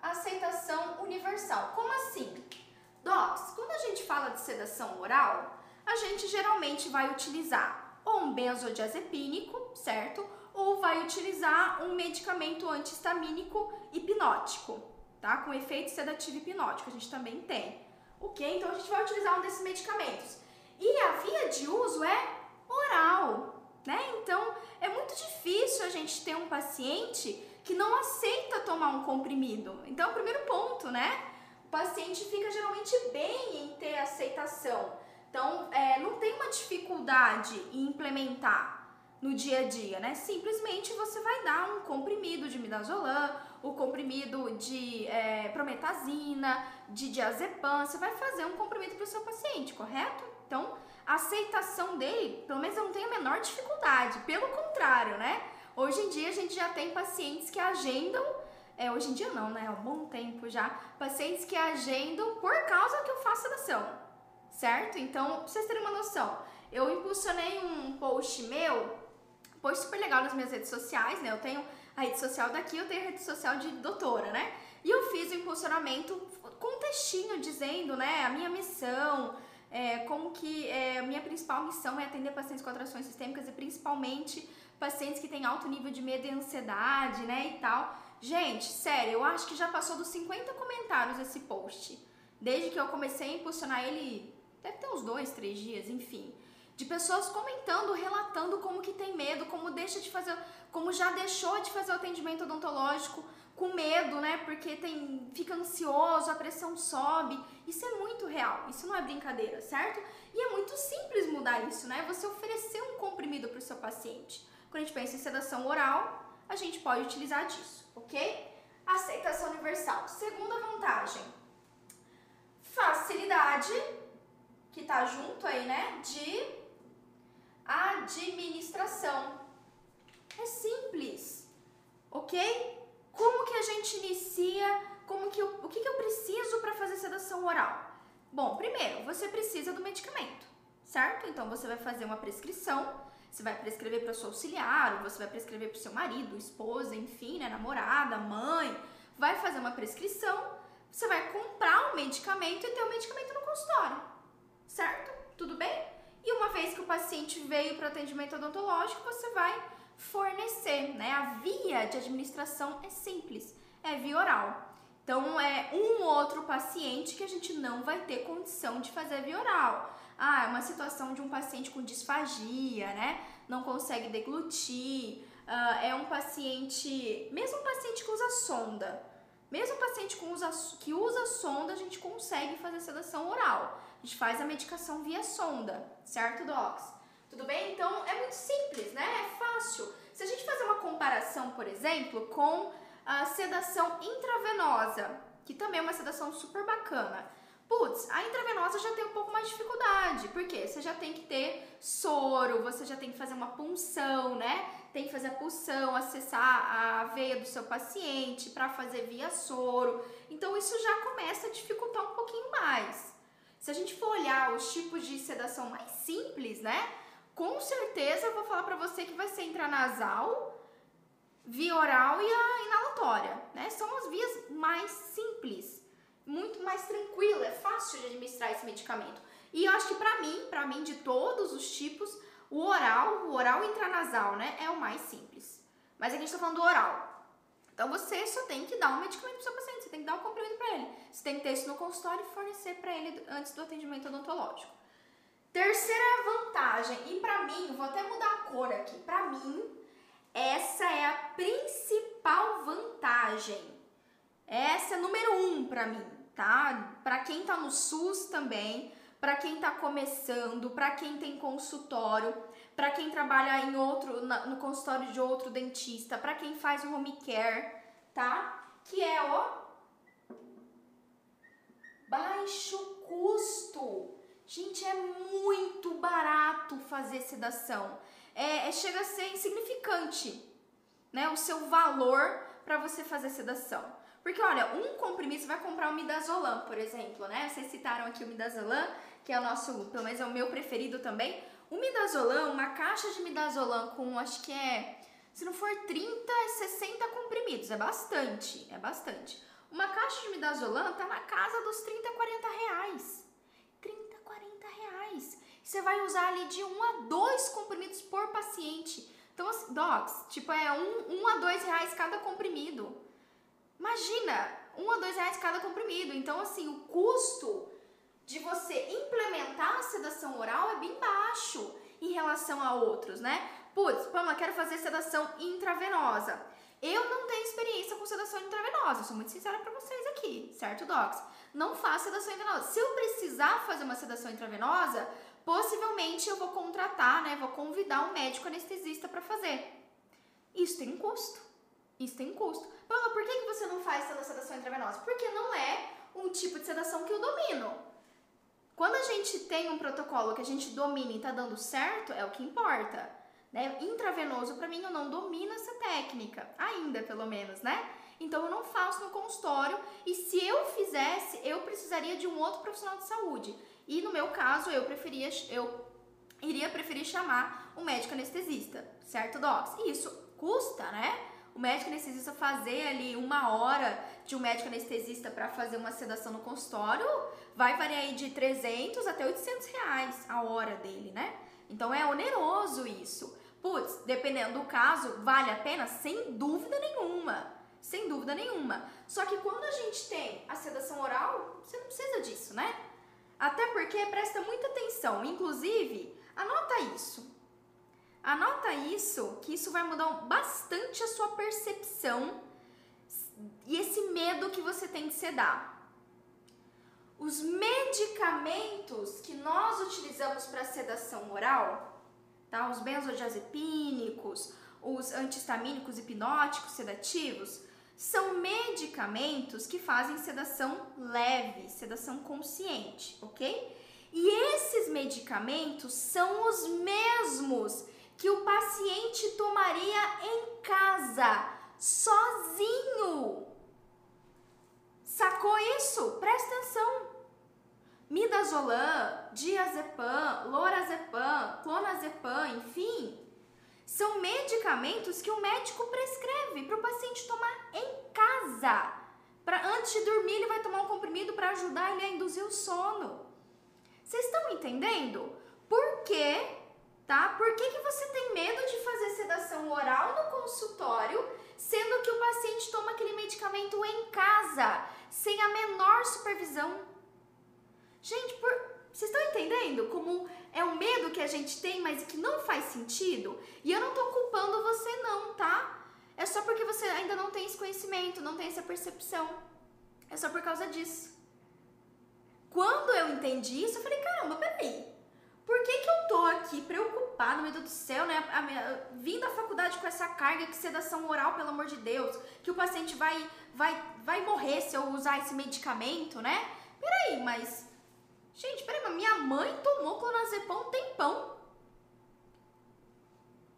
Aceitação universal. Como assim? Docs, quando a gente fala de sedação oral, a gente geralmente vai utilizar ou um benzodiazepínico, certo? Ou vai utilizar um medicamento antihistamínico hipnótico, tá? Com efeito sedativo hipnótico, a gente também tem. Ok? Então a gente vai utilizar um desses medicamentos. E a via de uso é oral, né? Então é muito difícil a gente ter um paciente que não aceita tomar um comprimido. Então, é o primeiro ponto, né? O paciente fica geralmente bem em ter aceitação. Então, é, não tem uma dificuldade em implementar no dia a dia, né? Simplesmente você vai dar um comprimido de midazolam, o comprimido de é, prometazina, de diazepam, você vai fazer um comprimido para o seu paciente, correto? Então, a aceitação dele, pelo menos eu não tenho a menor dificuldade, pelo contrário, né? Hoje em dia a gente já tem pacientes que agendam, é, hoje em dia não, né? Há um bom tempo já, pacientes que agendam por causa que eu faço sedação, certo? Então, pra vocês terem uma noção, eu impulsionei um post meu post super legal nas minhas redes sociais, né? Eu tenho a rede social daqui, eu tenho a rede social de doutora, né? E eu fiz o impulsionamento com um textinho dizendo, né, a minha missão, é, como que é, a minha principal missão é atender pacientes com atrações sistêmicas e principalmente pacientes que têm alto nível de medo e ansiedade, né, e tal. Gente, sério, eu acho que já passou dos 50 comentários esse post. Desde que eu comecei a impulsionar ele, deve ter uns dois, três dias, enfim de pessoas comentando, relatando como que tem medo, como deixa de fazer, como já deixou de fazer o atendimento odontológico com medo, né? Porque tem, fica ansioso, a pressão sobe. Isso é muito real, isso não é brincadeira, certo? E é muito simples mudar isso, né? Você oferecer um comprimido para o seu paciente. Quando a gente pensa em sedação oral, a gente pode utilizar disso, ok? Aceitação universal. Segunda vantagem, facilidade, que tá junto aí, né? De administração. É simples, ok? Como que a gente inicia? Como que eu, o que, que eu preciso para fazer sedação oral? Bom, primeiro, você precisa do medicamento, certo? Então você vai fazer uma prescrição, você vai prescrever para o seu auxiliar, ou você vai prescrever para o seu marido, esposa, enfim, né, namorada, mãe, vai fazer uma prescrição, você vai comprar o medicamento e ter o medicamento no consultório, certo? Tudo bem? E uma vez que o paciente veio para o atendimento odontológico, você vai fornecer, né? A via de administração é simples, é via oral. Então, é um outro paciente que a gente não vai ter condição de fazer via oral. Ah, é uma situação de um paciente com disfagia, né? Não consegue deglutir. Uh, é um paciente, mesmo um paciente que usa sonda, Mesmo paciente com usa, que usa sonda, a gente consegue fazer sedação oral. A gente faz a medicação via sonda, certo, Docs? Tudo bem? Então é muito simples, né? É fácil. Se a gente fazer uma comparação, por exemplo, com a sedação intravenosa, que também é uma sedação super bacana. Putz, a intravenosa já tem um pouco mais de dificuldade, porque você já tem que ter soro, você já tem que fazer uma punção, né? Tem que fazer a punção, acessar a veia do seu paciente para fazer via soro. Então isso já começa a dificultar um pouquinho mais. Se a gente for olhar os tipos de sedação mais simples, né? Com certeza eu vou falar para você que vai ser intranasal, via oral e a inalatória, né? São as vias mais simples muito mais tranquilo, é fácil de administrar esse medicamento. E eu acho que para mim, para mim de todos os tipos, o oral, o oral intranasal, né, é o mais simples. Mas a gente tá falando do oral. Então você só tem que dar um medicamento pro seu paciente, tem que dar um comprimido para ele. Você tem que ter isso no consultório e fornecer para ele antes do atendimento odontológico. Terceira vantagem, e para mim, vou até mudar a cor aqui. Para mim, essa é a principal vantagem. Essa é número um para mim tá? Para quem tá no SUS também, para quem tá começando, para quem tem consultório, para quem trabalha em outro no consultório de outro dentista, para quem faz o home care, tá? Que é o baixo custo. Gente, é muito barato fazer sedação. É, é chega a ser insignificante, né? O seu valor para você fazer sedação. Porque, olha, um comprimido, você vai comprar o midazolam, por exemplo, né? Vocês citaram aqui o midazolam, que é o nosso, pelo menos é o meu preferido também. O midazolam, uma caixa de midazolam com, acho que é, se não for 30, 60 comprimidos, é bastante, é bastante. Uma caixa de midazolam tá na casa dos 30, 40 reais. 30, 40 reais. Você vai usar ali de 1 a 2 comprimidos por paciente. Então, assim, docs, tipo, é 1 um, um a 2 reais cada comprimido. Imagina, um a dois reais cada comprimido. Então, assim, o custo de você implementar a sedação oral é bem baixo em relação a outros, né? Putz, Pamela, quero fazer sedação intravenosa. Eu não tenho experiência com sedação intravenosa, sou muito sincera para vocês aqui, certo, Docs? Não faço sedação intravenosa. Se eu precisar fazer uma sedação intravenosa, possivelmente eu vou contratar, né, vou convidar um médico anestesista para fazer. Isso tem um custo. Isso tem um custo. Pamela, por que, você não faz sedação intravenosa? Porque não é um tipo de sedação que eu domino. Quando a gente tem um protocolo que a gente domina e está dando certo, é o que importa. Né? Intravenoso, para mim, eu não domino essa técnica, ainda pelo menos, né? Então eu não faço no consultório e se eu fizesse, eu precisaria de um outro profissional de saúde. E no meu caso, eu preferia, eu iria preferir chamar um médico anestesista, certo, Docs? E isso custa, né? o médico anestesista fazer ali uma hora de um médico anestesista para fazer uma sedação no consultório vai variar aí de 300 até 800 reais a hora dele, né? Então é oneroso isso. Putz, dependendo do caso, vale a pena? Sem dúvida nenhuma. Sem dúvida nenhuma. Só que quando a gente tem a sedação oral, você não precisa disso, né? Até porque presta muita atenção. Inclusive, anota isso. Anota isso, que isso vai mudar bastante a sua percepção e esse medo que você tem de sedar. Os medicamentos que nós utilizamos para sedação oral, tá? Os benzodiazepínicos, os antihistamínicos hipnóticos sedativos, são medicamentos que fazem sedação leve, sedação consciente, ok? E esses medicamentos são os mesmos que o paciente tomaria em casa, sozinho. Sacou isso? Presta atenção. Midazolam, diazepam, lorazepam, clonazepam, enfim, são medicamentos que o médico prescreve para o paciente tomar em casa. Para antes de dormir, ele vai tomar um comprimido para ajudar ele a induzir o sono. Vocês estão entendendo? Por que tá? Por que, que você tem medo de fazer sedação oral no consultório, sendo que o paciente toma aquele medicamento em casa, sem a menor supervisão? Gente, por... vocês estão entendendo como é um medo que a gente tem, mas que não faz sentido? E eu não tô culpando você não, tá? é só porque você ainda não tem esse conhecimento, não tem essa percepção. É só por causa disso. Quando eu entendi isso, eu falei, caramba, peraí. Por que, que eu tô aqui preocupada, meu Deus do céu, né? A minha, vim da faculdade com essa carga que sedação oral, pelo amor de Deus, que o paciente vai, vai, vai morrer se eu usar esse medicamento, né? Peraí, mas. Gente, peraí, mas minha mãe tomou clonazepam um tempão.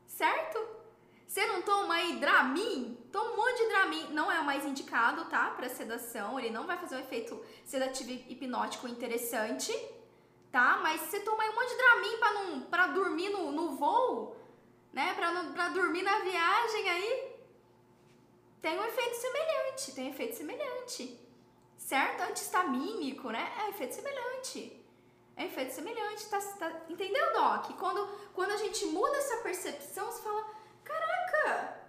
Certo? Você não toma aí Dramin? Toma um monte de Dramin. Não é o mais indicado, tá? Para sedação. Ele não vai fazer um efeito sedativo hipnótico interessante, tá? Mas você toma aí um monte de Dramin pra, não, pra dormir no, no voo, né? Pra, não, pra dormir na viagem aí. Tem um efeito semelhante. Tem um efeito semelhante. Certo? Antistamínico, né? É efeito semelhante. É efeito semelhante. Tá, tá, entendeu, Doc? Quando, quando a gente muda essa percepção, você fala Caraca!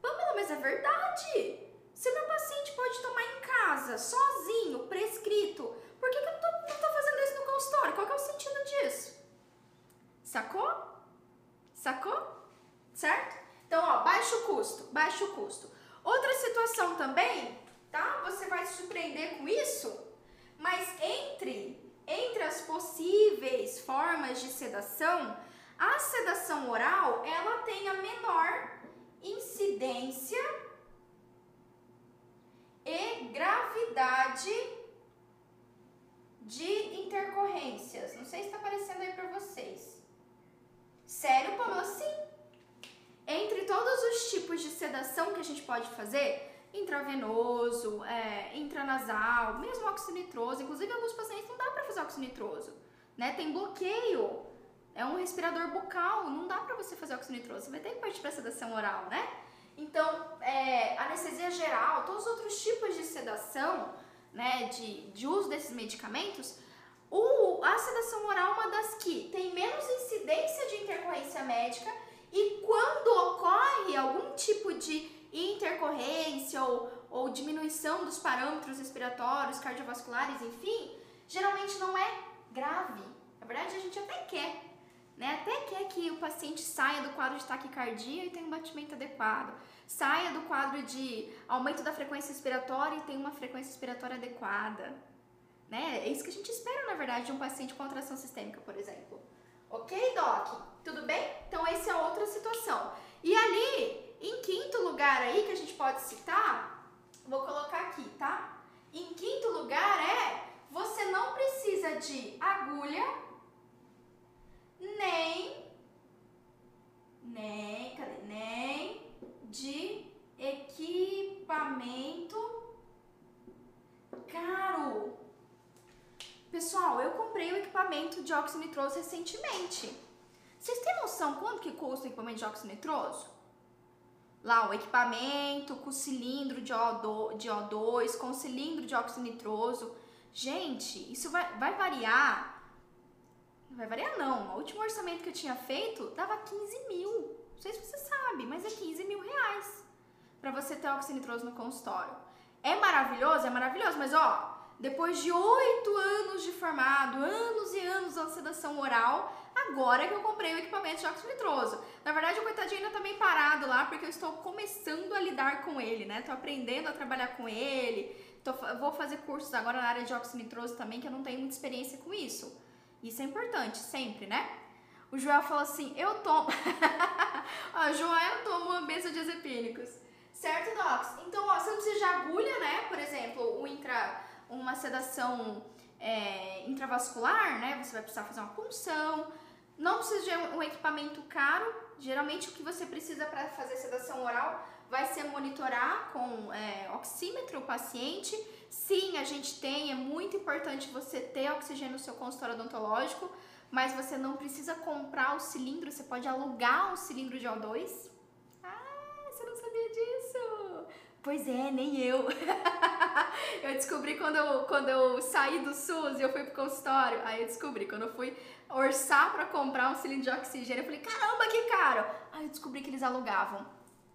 Pamela, mas é verdade! Se meu paciente pode tomar em casa, sozinho, prescrito, por que, que eu não tô, não tô fazendo isso no consultório? Qual que é o sentido disso? Sacou? Sacou? Certo? Então, ó, baixo custo, baixo custo. Outra situação também, tá? Você vai se surpreender com isso, mas entre entre as possíveis formas de sedação, a sedação oral, ela tem a menor incidência e gravidade de intercorrências. Não sei se está aparecendo aí para vocês. Sério, Pamela? Sim. Entre todos os tipos de sedação que a gente pode fazer, intravenoso, é, intranasal, mesmo oxinitroso, inclusive alguns pacientes não dá para fazer oxinitroso, né? Tem bloqueio. É um respirador bucal, não dá para você fazer oxinitroso, você vai ter que partir para sedação oral, né? Então, é, anestesia geral, todos os outros tipos de sedação, né, de, de uso desses medicamentos, o, a sedação oral é uma das que tem menos incidência de intercorrência médica. E quando ocorre algum tipo de intercorrência ou, ou diminuição dos parâmetros respiratórios, cardiovasculares, enfim, geralmente não é grave. Na verdade, a gente até quer, né? Até quer que o paciente saia do quadro de taquicardia e tenha um batimento adequado, saia do quadro de aumento da frequência respiratória e tenha uma frequência respiratória adequada. Né? É isso que a gente espera, na verdade, de um paciente com alteração sistêmica, por exemplo. Ok, Doc? Tudo bem? Então, essa é outra situação. E ali, em quinto lugar aí, que a gente pode citar, vou colocar aqui, tá? Em quinto lugar é, você não precisa de agulha nem, nem, cadê? Nem de equipamento caro. Pessoal, eu comprei o equipamento de óxido nitroso recentemente. Vocês têm noção quanto que custa o equipamento de óxido nitroso? Lá, o equipamento com cilindro de O2, de O2 com cilindro de óxido nitroso. Gente, isso vai, vai variar não vai variar não. O último orçamento que eu tinha feito dava 15 mil. Não sei se você sabe, mas é 15 mil reais para você ter oxinitroso no consultório. É maravilhoso? É maravilhoso, mas ó, depois de oito anos de formado, anos e anos de sedação oral, agora que eu comprei o equipamento de óxido. Na verdade, o coitadinho ainda tá meio parado lá, porque eu estou começando a lidar com ele, né? Tô aprendendo a trabalhar com ele. Tô, vou fazer cursos agora na área de óxido também, que eu não tenho muita experiência com isso. Isso é importante, sempre, né? O Joel falou assim: eu tomo. ó, Joel toma uma mesa de azepínicos. Certo, Docs? Então, ó, você não precisa de agulha, né? Por exemplo, um intra, uma sedação é, intravascular, né? Você vai precisar fazer uma punção. Não precisa de um equipamento caro. Geralmente, o que você precisa para fazer sedação oral vai ser monitorar com é, oxímetro o paciente Sim, a gente tem, é muito importante você ter oxigênio no seu consultório odontológico, mas você não precisa comprar o cilindro, você pode alugar um cilindro de O2. Ah, você não sabia disso? Pois é, nem eu. eu descobri quando eu, quando eu saí do SUS e eu fui pro consultório. Aí eu descobri, quando eu fui orçar para comprar um cilindro de oxigênio, eu falei, caramba, que caro! Aí eu descobri que eles alugavam.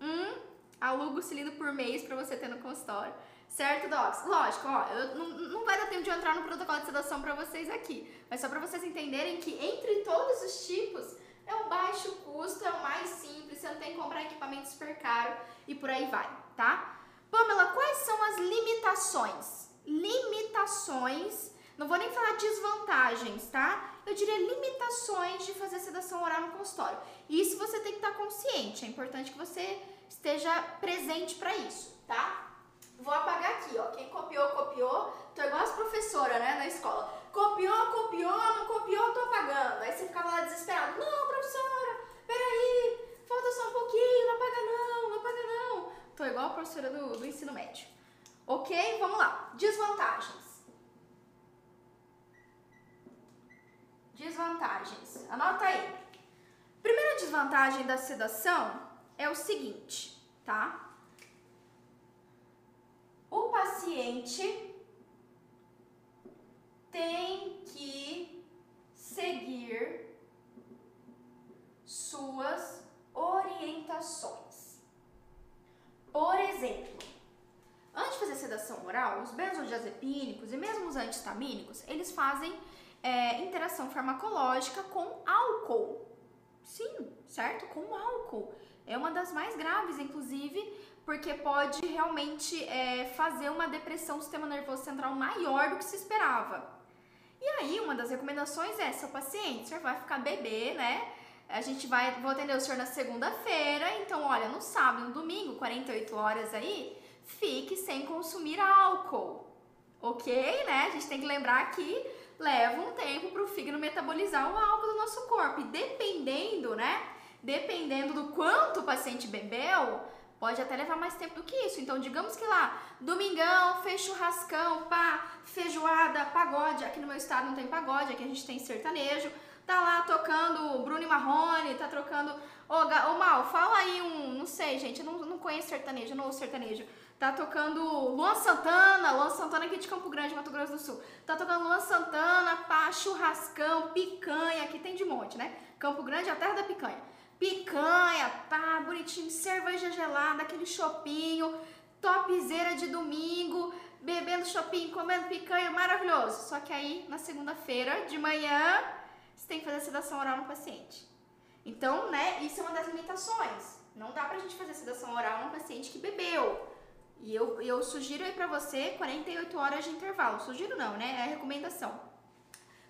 Hum, aluga o cilindro por mês para você ter no consultório. Certo, Docs? Lógico, ó, eu, não, não vai dar tempo de entrar no protocolo de sedação para vocês aqui, mas só para vocês entenderem que entre todos os tipos, é o baixo custo, é o mais simples, você não tem que comprar equipamento super caro e por aí vai, tá? Pamela, quais são as limitações? Limitações, não vou nem falar desvantagens, tá? Eu diria limitações de fazer sedação oral no consultório. Isso você tem que estar consciente, é importante que você esteja presente para isso, tá? Vou apagar aqui, ó. Quem copiou, copiou. Tô igual as professoras, né, na escola. Copiou, copiou, não copiou, tô apagando. Aí você ficava lá desesperado. Não, professora, peraí, falta só um pouquinho, não apaga não. Tô igual a professora do, do ensino médio. Ok? Vamos lá. Desvantagens. Desvantagens. Anota aí. Primeira desvantagem da sedação é o seguinte, tá? O paciente tem que seguir suas orientações. Por exemplo, antes de fazer sedação oral, os benzodiazepínicos e mesmo os antihistamínicos, eles fazem é, interação farmacológica com álcool. Sim, certo? Com álcool. É uma das mais graves, inclusive, porque pode realmente é, fazer uma depressão do sistema nervoso central maior do que se esperava. E aí, uma das recomendações é, seu paciente, o vai ficar bebê, né? A gente vai, vou atender o senhor na segunda-feira, então, olha, no sábado, no domingo, 48 horas aí, fique sem consumir álcool, ok? Né? A gente tem que lembrar que leva um tempo para o fígado metabolizar o álcool do nosso corpo. E dependendo, né? Dependendo do quanto o paciente bebeu, pode até levar mais tempo do que isso. Então, digamos que lá, domingão, fez churrascão, pá, feijoada, pagode. Aqui no meu estado não tem pagode, aqui a gente tem sertanejo. Tá lá tocando Bruno Marrone, tá trocando. Ô, Mal, fala aí um. Não sei, gente, eu não, não conheço sertanejo, não ouço sertanejo. Tá tocando Luan Santana, Luan Santana aqui de Campo Grande, Mato Grosso do Sul. Tá tocando Luan Santana, pá, churrascão, picanha, aqui tem de monte, né? Campo Grande é a terra da picanha. Picanha, pá, bonitinho, cerveja gelada, aquele chopinho, topzera de domingo, bebendo chopinho, comendo picanha, maravilhoso. Só que aí, na segunda-feira, de manhã, você tem que fazer sedação oral no paciente. Então, né, isso é uma das limitações. Não dá pra gente fazer sedação oral num paciente que bebeu. E eu, eu sugiro aí pra você 48 horas de intervalo. Sugiro não, né? É a recomendação.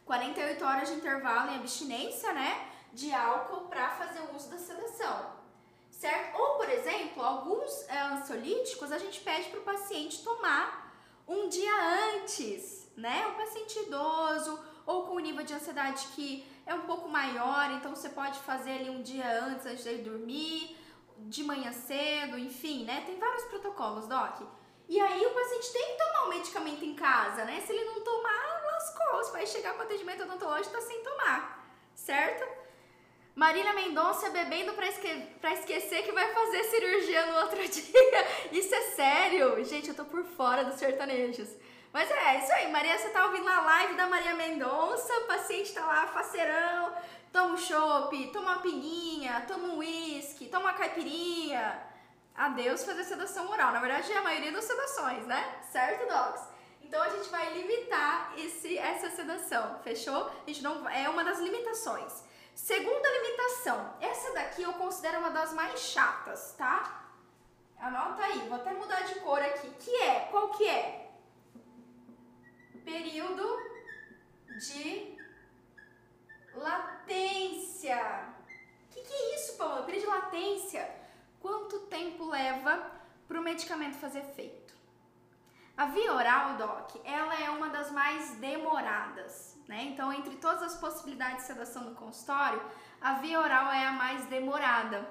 48 horas de intervalo em abstinência, né? De álcool para fazer o uso da sedação. Certo? Ou, por exemplo, alguns é, ansiolíticos a gente pede para o paciente tomar um dia antes, né? Um paciente idoso ou com um nível de ansiedade que é um pouco maior, então você pode fazer ali um dia antes, antes de dormir de manhã cedo, enfim, né? Tem vários protocolos, Doc. E aí o paciente tem que tomar o medicamento em casa, né? Se ele não tomar, lascou. Você vai chegar com atendimento odontológico tá sem tomar, certo? Marília Mendonça bebendo pra, esque esquecer que vai fazer cirurgia no outro dia. Isso é sério? Gente, eu tô por fora dos sertanejos. Mas é, é isso aí. Maria, você tá ouvindo a live da Maria Mendonça, o paciente tá lá, faceirão, toma um chopp, toma uma pinguinha, toma um uísque, toma uma caipirinha. Adeus fazer sedação oral. Na verdade, é a maioria das sedações, né? Certo, docs? Então a gente vai limitar esse, essa sedação, fechou? A gente não é uma das limitações. Segunda limitação, essa daqui eu considero uma das mais chatas, tá? Anota aí, vou até mudar de cor aqui. Que é? Qual que é? Período de Latência. O que, que, é isso, Paula? Período de latência. Quanto tempo leva para o medicamento fazer efeito? A via oral, Doc, ela é uma das mais demoradas, né? Então, entre todas as possibilidades de sedação no consultório, a via oral é a mais demorada.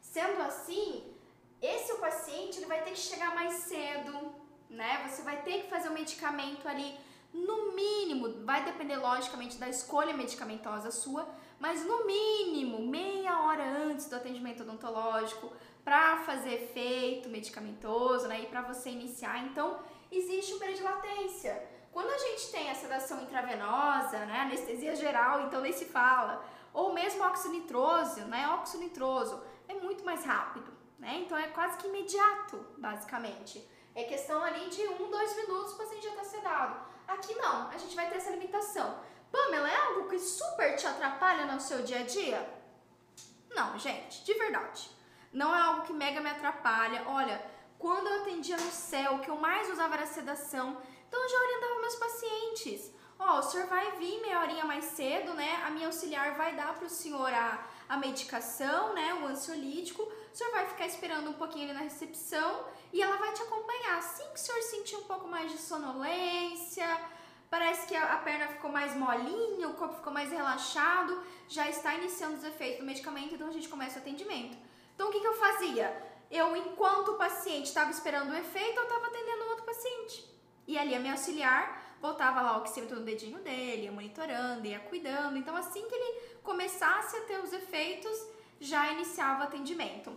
Sendo assim, esse o paciente ele vai ter que chegar mais cedo, né? Você vai ter que fazer o medicamento ali no mínimo, vai depender logicamente da escolha medicamentosa sua, mas no mínimo meia hora antes do atendimento odontológico para fazer efeito medicamentoso, né, e para você iniciar. Então, existe um período de latência. Quando a gente tem a sedação intravenosa, né, anestesia geral, então nem se fala, ou mesmo óxido nitroso, né, óxido nitroso, é muito mais rápido, né? Então é quase que imediato, basicamente. É questão ali de um, dois minutos o paciente já está sedado. Aqui não, a gente vai ter essa limitação. Pamela, é algo que super te atrapalha no seu dia a dia? Não, gente, de verdade. Não é algo que mega me atrapalha. Olha, quando eu atendia no céu, o que eu mais usava era sedação. Então eu já orientava meus pacientes. Ó, oh, o senhor vai vir meia horinha mais cedo, né? A minha auxiliar vai dar para o senhor a, a medicação, né? O ansiolítico. O senhor vai ficar esperando um pouquinho ali na recepção e ela vai te acompanhar. Assim que o senhor sentir um pouco mais de sonolência, parece que a, perna ficou mais molinha, o corpo ficou mais relaxado, já está iniciando os efeitos do medicamento, então a gente começa o atendimento. Então o que, que eu fazia? Eu, enquanto o paciente estava esperando o efeito, eu estava atendendo outro paciente. E ali a minha auxiliar botava lá o oxímetro no dedinho dele, ia monitorando, ia cuidando. Então, assim que ele começasse a ter os efeitos, já iniciava o atendimento.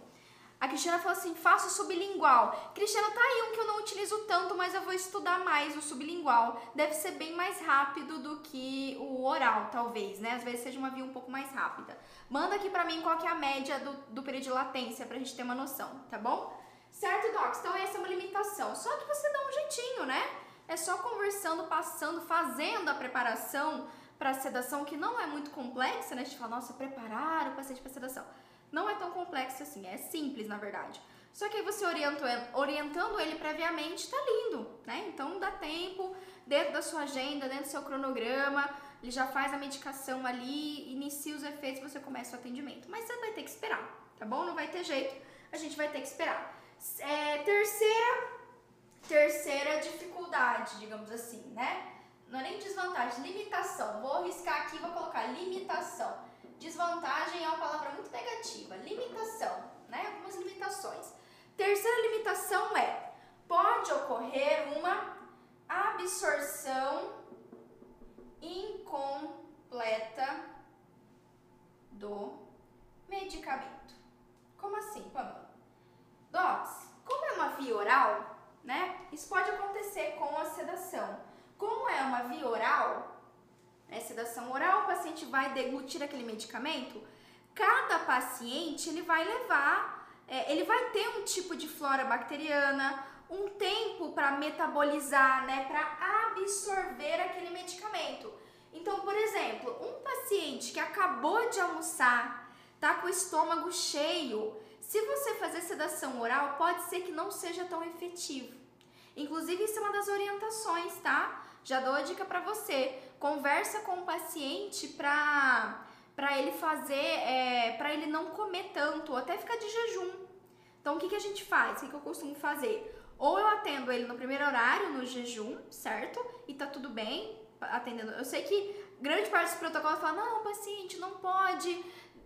A Cristiana falou assim: faço sublingual. Cristiana, tá aí um que eu não utilizo tanto, mas eu vou estudar mais o sublingual. Deve ser bem mais rápido do que o oral, talvez, né? Às vezes seja uma via um pouco mais rápida. Manda aqui pra mim qual que é a média do, do período de latência pra gente ter uma noção, tá bom? Certo, Docs? Então essa é uma limitação. Só que você dá um jeitinho, né? É só conversando, passando, fazendo a preparação para sedação, que não é muito complexa, né? A gente fala, nossa, preparar o paciente para sedação. Não é tão complexo assim, é simples na verdade. Só que aí você orienta, orientando ele previamente, tá lindo, né? Então dá tempo, dentro da sua agenda, dentro do seu cronograma, ele já faz a medicação ali, inicia os efeitos, você começa o atendimento. Mas você vai ter que esperar, tá bom? Não vai ter jeito, a gente vai ter que esperar. É, terceira, terceira dificuldade, digamos assim, né? Não é nem desvantagem, limitação. Vou arriscar aqui, vou colocar limitação. Desvantagem é uma palavra muito negativa. Limitação, né? Algumas limitações. Terceira limitação é: pode ocorrer uma absorção incompleta do medicamento. Como assim, Pamela? Docs, como é uma via oral, né? Isso pode acontecer com a sedação. Como é uma via oral, né, sedação oral, o paciente vai deglutir aquele medicamento, cada paciente ele vai levar, é, ele vai ter um tipo de flora bacteriana, um tempo para metabolizar, né, para absorver aquele medicamento. Então, por exemplo, um paciente que acabou de almoçar, tá com o estômago cheio, se você fazer sedação oral, pode ser que não seja tão efetivo. Inclusive, isso é uma das orientações, tá? Já dou a dica para você. Conversa com o paciente para para ele fazer, é, para ele não comer tanto, ou até ficar de jejum. Então, o que, que a gente faz? O que, que eu costumo fazer? Ou eu atendo ele no primeiro horário, no jejum, certo? E tá tudo bem, atendendo. Eu sei que grande parte dos protocolos fala, não, paciente não pode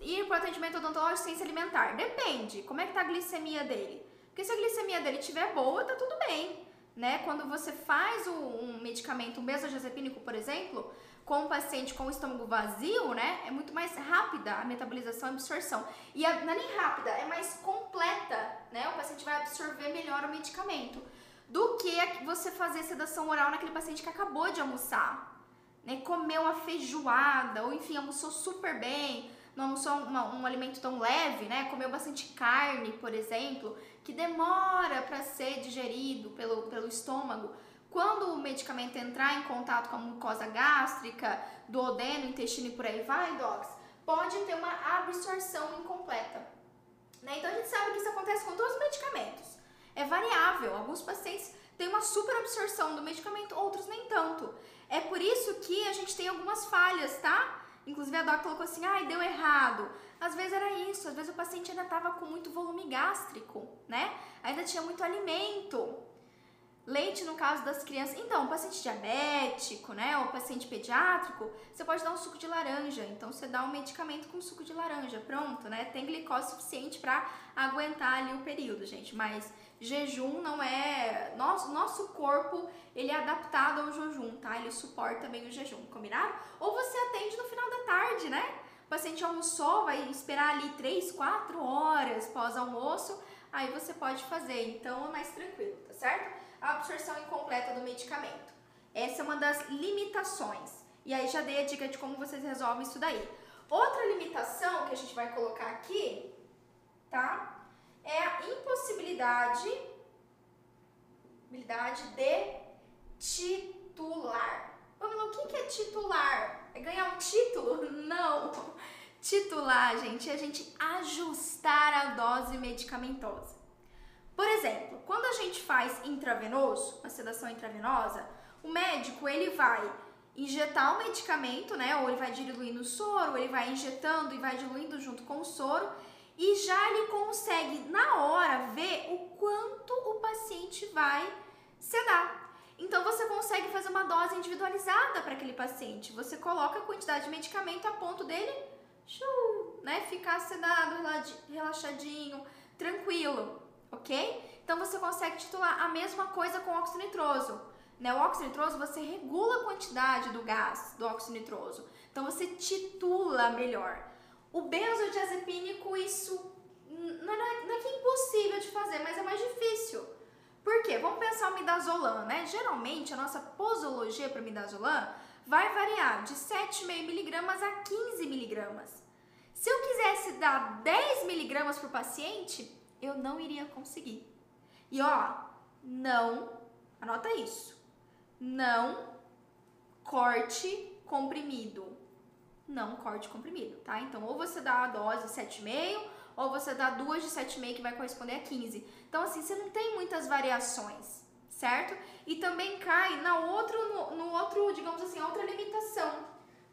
ir para o atendimento odontológico sem se alimentar. Depende, como é que tá a glicemia dele? Porque se a glicemia dele estiver boa, tá tudo bem né? Quando você faz um medicamento, um benzodiazepínico, por exemplo, com um paciente com o estômago vazio, né? É muito mais rápida a metabolização e absorção. E a, não é nem rápida, é mais completa, né? O paciente vai absorver melhor o medicamento do que você fazer sedação oral naquele paciente que acabou de almoçar, né? Comeu uma feijoada, ou enfim, almoçou super bem, não almoçou uma, um alimento tão leve, né? Comeu bastante carne, por exemplo que demora para ser digerido pelo, pelo estômago, quando o medicamento entrar em contato com a mucosa gástrica, do odeno, intestino e por aí vai, docs, pode ter uma absorção incompleta. Né? Então a gente sabe que isso acontece com todos os medicamentos. É variável. Alguns pacientes têm uma super absorção do medicamento, outros nem tanto. É por isso que a gente tem algumas falhas, tá? Inclusive a doc colocou assim, ai, deu errado. Às vezes era isso, às vezes o paciente ainda estava com muito volume gástrico, né? Ainda tinha muito alimento. Leite no caso das crianças. Então, o paciente diabético, né, ou paciente pediátrico, você pode dar um suco de laranja. Então, você dá um medicamento com suco de laranja, pronto, né? Tem glicose suficiente para aguentar ali o período, gente. Mas jejum não é. Nosso, nosso corpo ele é adaptado ao jejum, tá? Ele suporta bem o jejum, combinado? Ou você atende no final da tarde, né? O paciente almoçou, vai esperar ali 3, 4 horas pós-almoço, aí você pode fazer, então é mais tranquilo, tá certo? A absorção incompleta do medicamento. Essa é uma das limitações. E aí já dei a dica de como vocês resolvem isso daí. Outra limitação que a gente vai colocar aqui, tá? É a impossibilidade de titular. Pamela, o que é titular? É ganhar um título? Não. Titular, gente, é a gente ajustar a dose medicamentosa. Por exemplo, quando a gente faz intravenoso, a sedação intravenosa, o médico ele vai injetar o medicamento, né? Ou ele vai diluindo o soro, ou ele vai injetando e vai diluindo junto com o soro, e já ele consegue na hora ver o quanto o paciente vai sedar. Então você consegue fazer uma dose individualizada para aquele paciente. Você coloca a quantidade de medicamento a ponto dele, né, ficar sedado, relaxadinho, tranquilo, ok? Então você consegue titular a mesma coisa com óxido nitroso. Né? O óxido nitroso você regula a quantidade do gás do óxido nitroso. Então você titula melhor. O benzodiazepínico, isso não é, não é que é impossível de fazer, mas é mais difícil. Por quê? Vamos pensar o midazolam, né? Geralmente a nossa posologia para midazolam vai variar de 7,5mg a 15mg. Se eu quisesse dar 10mg para o paciente, eu não iria conseguir. E ó, não, anota isso, não corte comprimido. Não corte comprimido, tá? Então, ou você dá a dose 7,5 ou você dá duas de 7,5 que vai corresponder a 15. Então, assim, você não tem muitas variações, certo? E também cai na outro, no, no outro, digamos assim, outra limitação.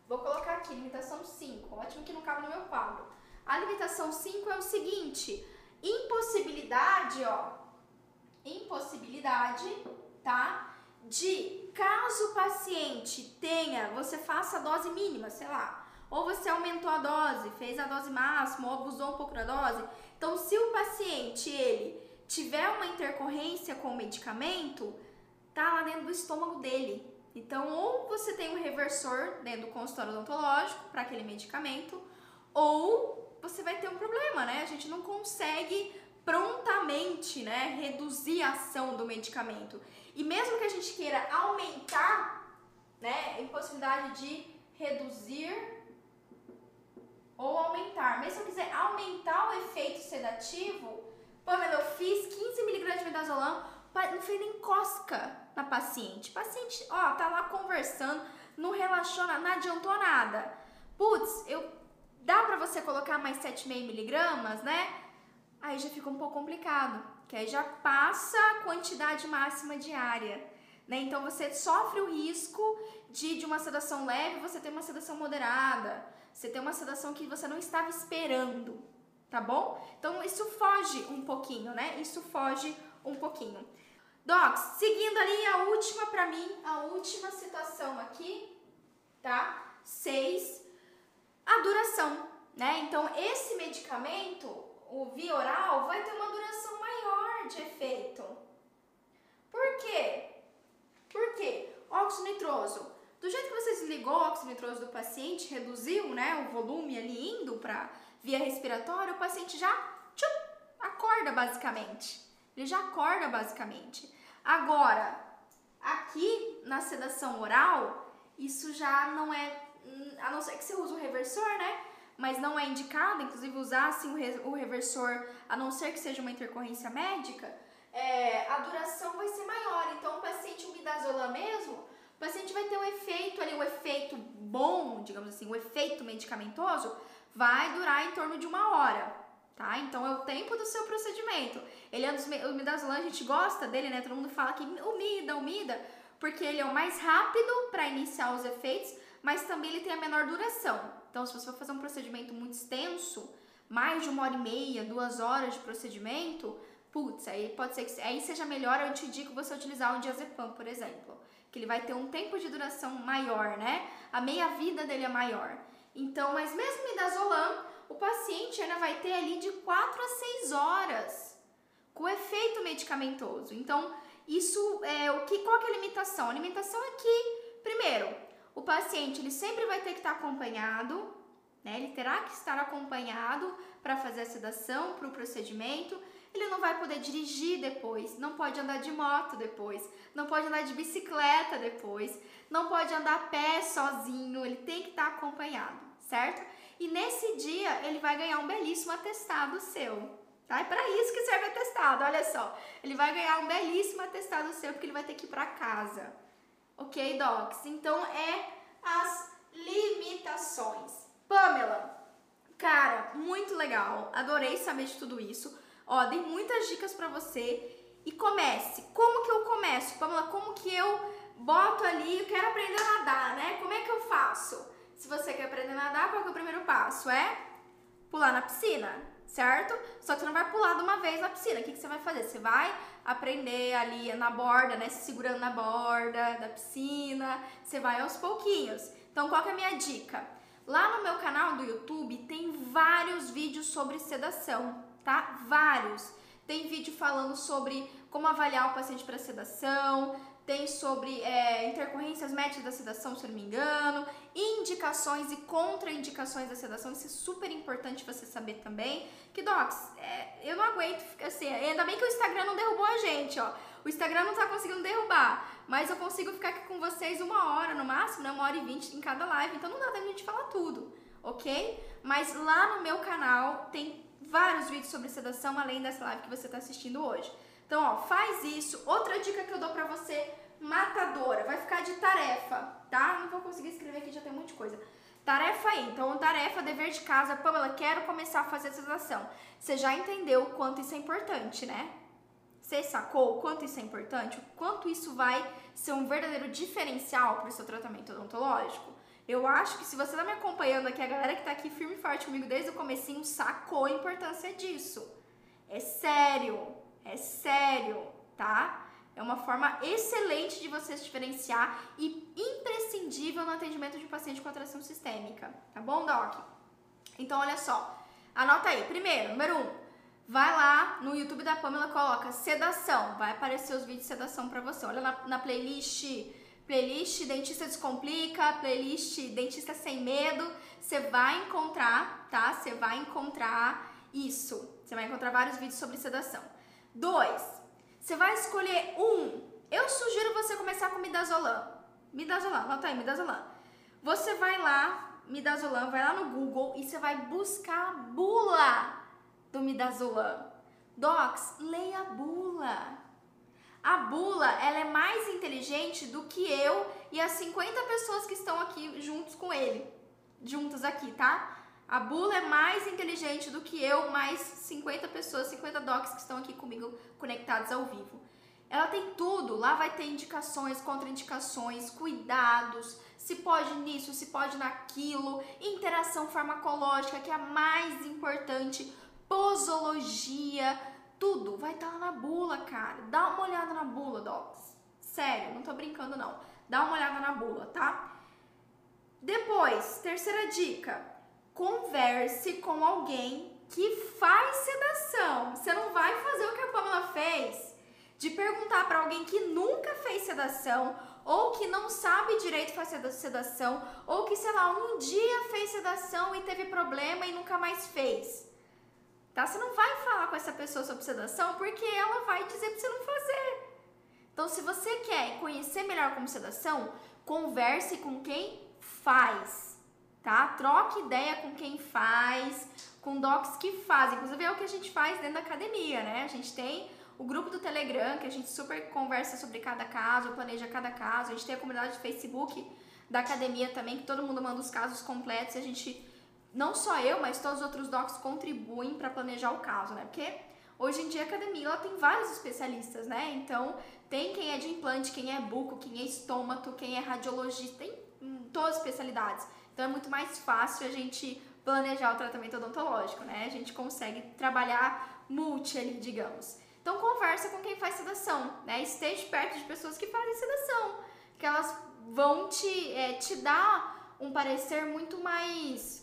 Vou colocar aqui, limitação 5. Ótimo que não cabe no meu quadro. A limitação 5 é o seguinte: impossibilidade, ó. Impossibilidade, tá? De caso o paciente tenha, você faça a dose mínima, sei lá, ou você aumentou a dose, fez a dose máxima, ou abusou um pouco da dose. Então, se o paciente ele tiver uma intercorrência com o medicamento, tá lá dentro do estômago dele. Então, ou você tem um reversor dentro do consultório odontológico para aquele medicamento, ou você vai ter um problema, né? A gente não consegue prontamente, né, reduzir a ação do medicamento. E mesmo que a gente queira aumentar, né, a impossibilidade de reduzir ou aumentar. Mesmo se eu quiser aumentar o efeito sedativo, Pamela, eu fiz 15 miligramas de midazolam, não fez nem cosca na paciente. Paciente, ó, tá lá conversando, não relaxou, não adiantou nada. Putz, eu dá para você colocar mais 7,5 miligramas, né? Aí já fica um pouco complicado, que aí já passa a quantidade máxima diária. Né? Então você sofre o risco de, de uma sedação leve, você ter uma sedação moderada. Você tem uma sedação que você não estava esperando, tá bom? Então isso foge um pouquinho, né? Isso foge um pouquinho. Docs, seguindo ali a última para mim, a última situação aqui, tá? Seis, a duração, né? Então esse medicamento, o via oral, vai ter uma duração maior de efeito. Por quê? Por quê? Óxido nitroso do jeito que você desligou o óxido nitroso do paciente, reduziu né, o volume ali indo para via respiratória, o paciente já acorda basicamente. Ele já acorda basicamente. Agora, aqui na sedação oral, isso já não é, a não ser que você use o reversor, né? Mas não é indicado, inclusive, usar assim, o reversor, a não ser que seja uma intercorrência médica, é, a duração vai ser maior. Então, o paciente umidazolam mesmo, o paciente vai ter um efeito ali, o um efeito bom, digamos assim, o um efeito medicamentoso vai durar em torno de uma hora, tá? Então é o tempo do seu procedimento. Ele é um dos, o midazolam, a gente gosta dele, né? Todo mundo fala que umida, umida, porque ele é o mais rápido para iniciar os efeitos, mas também ele tem a menor duração. Então, se você for fazer um procedimento muito extenso, mais de uma hora e meia, duas horas de procedimento, putz, aí pode ser que aí seja melhor, eu te indico você utilizar um diazepam, por exemplo que ele vai ter um tempo de duração maior, né? A meia-vida dele é maior. Então, mas mesmo midazolam, o paciente ainda vai ter ali de 4 a 6 horas com efeito medicamentoso. Então, isso é o que qual é a limitação? A limitação é que, primeiro, o paciente ele sempre vai ter que estar acompanhado, né? Ele terá que estar acompanhado para fazer a sedação, para o procedimento ele não vai poder dirigir depois, não pode andar de moto depois, não pode andar de bicicleta depois, não pode andar a pé sozinho, ele tem que estar acompanhado, certo? E nesse dia ele vai ganhar um belíssimo atestado seu. Tá? É para isso que serve atestado, olha só. Ele vai ganhar um belíssimo atestado seu porque ele vai ter que ir para casa. Ok, docs? Então é as limitações. Pamela, Cara, muito legal. Adorei saber de tudo isso. Ó, dei muitas dicas para você. E comece. Como que eu começo? Pamela, como que eu boto ali, eu quero aprender a nadar, né? Como é que eu faço? Se você quer aprender a nadar, qual é o primeiro passo? É pular na piscina, certo? Só que você não vai pular de uma vez na piscina. O que, que você vai fazer? Você vai aprender ali na borda, né? Se segurando na borda da piscina. Você vai aos pouquinhos. Então, qual que é a minha dica? Lá no meu canal do YouTube tem vários vídeos sobre sedação, tá? Vários. Tem vídeo falando sobre como avaliar o paciente para sedação, tem sobre é, intercorrências médicas da sedação, se eu não me engano, indicações e contraindicações da sedação, isso é super importante você saber também. Que, Docs, é, eu não aguento, assim, ainda bem que o Instagram não derrubou a gente, ó. O Instagram não tá conseguindo derrubar, mas eu consigo ficar aqui com vocês uma hora no máximo, né? Uma hora e vinte em cada live, então não dá pra gente falar tudo, ok? Mas lá no meu canal tem vários vídeos sobre sedação, além dessa live que você tá assistindo hoje. Então, ó, faz isso. Outra dica que eu dou pra você, matadora, vai ficar de tarefa, tá? Não vou conseguir escrever aqui, já tem muita coisa. Tarefa aí, então tarefa, dever de casa, Pamela, quero começar a fazer sedação. Você já entendeu o quanto isso é importante, né? Você sacou o quanto isso é importante? O quanto isso vai ser um verdadeiro diferencial para o seu tratamento odontológico? Eu acho que se você está me acompanhando aqui, a galera que está aqui firme e forte comigo desde o comecinho sacou a importância disso. É sério. É sério, tá? É uma forma excelente de você se diferenciar e imprescindível no atendimento de um paciente com atração sistêmica, tá bom, Doc? Então, olha só, anota aí. Primeiro, número um, vai lá no YouTube da Pamela, coloca sedação, vai aparecer os vídeos de sedação para você. Olha na, na playlist, playlist Dentista Descomplica, playlist Dentista Sem Medo, você vai encontrar, tá? Você vai encontrar isso. Você vai encontrar vários vídeos sobre sedação. Dois, você vai escolher um. Eu sugiro você começar com midazolam. Midazolam, anota aí, midazolam. Você vai lá, midazolam, vai lá no Google e você vai buscar a bula do midazolam. Docs, leia a bula. A bula, ela é mais inteligente do que eu e as 50 pessoas que estão aqui juntos com ele. Juntas aqui, tá? A bula é mais inteligente do que eu, mais 50 pessoas, 50 docs que estão aqui comigo conectados ao vivo. Ela tem tudo, lá vai ter indicações, contraindicações, cuidados, se pode nisso, se pode naquilo, interação farmacológica, que é a mais importante, posologia, tudo vai estar tá na bula, cara. Dá uma olhada na bula, docs. Sério, não tô brincando não. Dá uma olhada na bula, tá? Depois, terceira dica, converse com alguém que faz sedação. Você não vai fazer o que a Pamela fez, de perguntar para alguém que nunca fez sedação ou que não sabe direito fazer sedação ou que, sei lá, um dia fez sedação e teve problema e nunca mais fez. Tá? Você não vai falar com essa pessoa sobre sedação porque ela vai dizer para você não fazer. Então, se você quer conhecer melhor como sedação, converse com quem faz tá? Troque ideia com quem faz, com docs que fazem. Inclusive é o que a gente faz dentro da academia, né? A gente tem o grupo do Telegram, que a gente super conversa sobre cada caso, planeja cada caso. A gente tem a comunidade de Facebook da academia também, que todo mundo manda os casos completos e a gente, não só eu, mas todos os outros docs contribuem para planejar o caso, né? Porque hoje em dia a academia ela tem vários especialistas, né? Então, tem quem é de implante, quem é buco, quem é estômago, quem é radiologista, tem todas as especialidades. Então é muito mais fácil a gente planejar o tratamento odontológico, né? A gente consegue trabalhar multi ali, digamos. Então conversa com quem faz sedação, né? Esteja perto de pessoas que fazem sedação, que elas vão te, é, te dar um parecer muito mais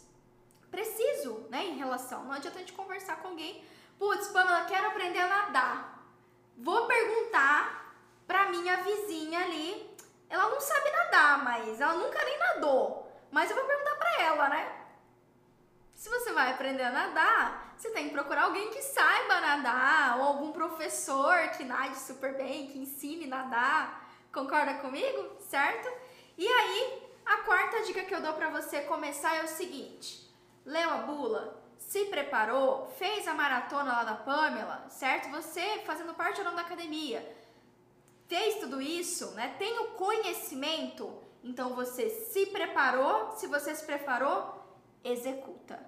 preciso, né, em relação. Não adianta a gente conversar com alguém, putz, Pamela, quero aprender a nadar. Vou perguntar pra minha vizinha ali, ela não sabe nadar, mas ela nunca nem nadou. Mas eu vou perguntar pra ela, né? Se você vai aprender a nadar, você tem que procurar alguém que saiba nadar, ou algum professor que nade super bem, que ensine a nadar. Concorda comigo? Certo? E aí, a quarta dica que eu dou para você começar é o seguinte: leu a bula, se preparou, fez a maratona lá da Pamela, certo? Você fazendo parte ou não da academia, fez tudo isso, né? Tem o conhecimento então você se preparou, se você se preparou, executa.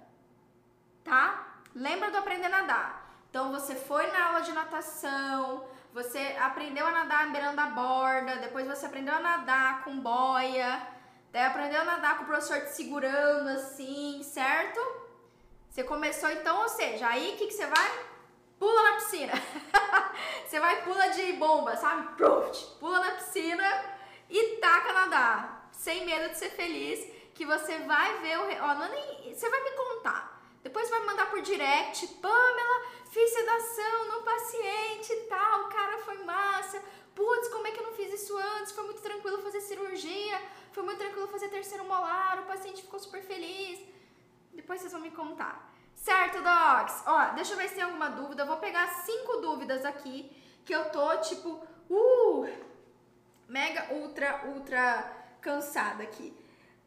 tá? Lembra do aprender a nadar. Então você foi na aula de natação, você aprendeu a nadar beirando a borda, depois você aprendeu a nadar com boia, daí aprendeu a nadar com o professor te segurando assim, certo? Você começou então, ou seja, aí o que, que você vai? Pula na piscina. você vai pula de bomba, sabe? Pula na piscina e taca nadar. Sem medo de ser feliz, que você vai ver o. Ó, não é nem, você vai me contar. Depois vai mandar por direct, Pamela, fiz sedação no paciente e tal, cara, foi massa. Putz, como é que eu não fiz isso antes? Foi muito tranquilo fazer cirurgia, foi muito tranquilo fazer terceiro molar, o paciente ficou super feliz. Depois vocês vão me contar. Certo, docs? Ó, deixa eu ver se tem alguma dúvida. Vou pegar cinco dúvidas aqui que eu tô tipo, uh, mega ultra ultra cansada aqui.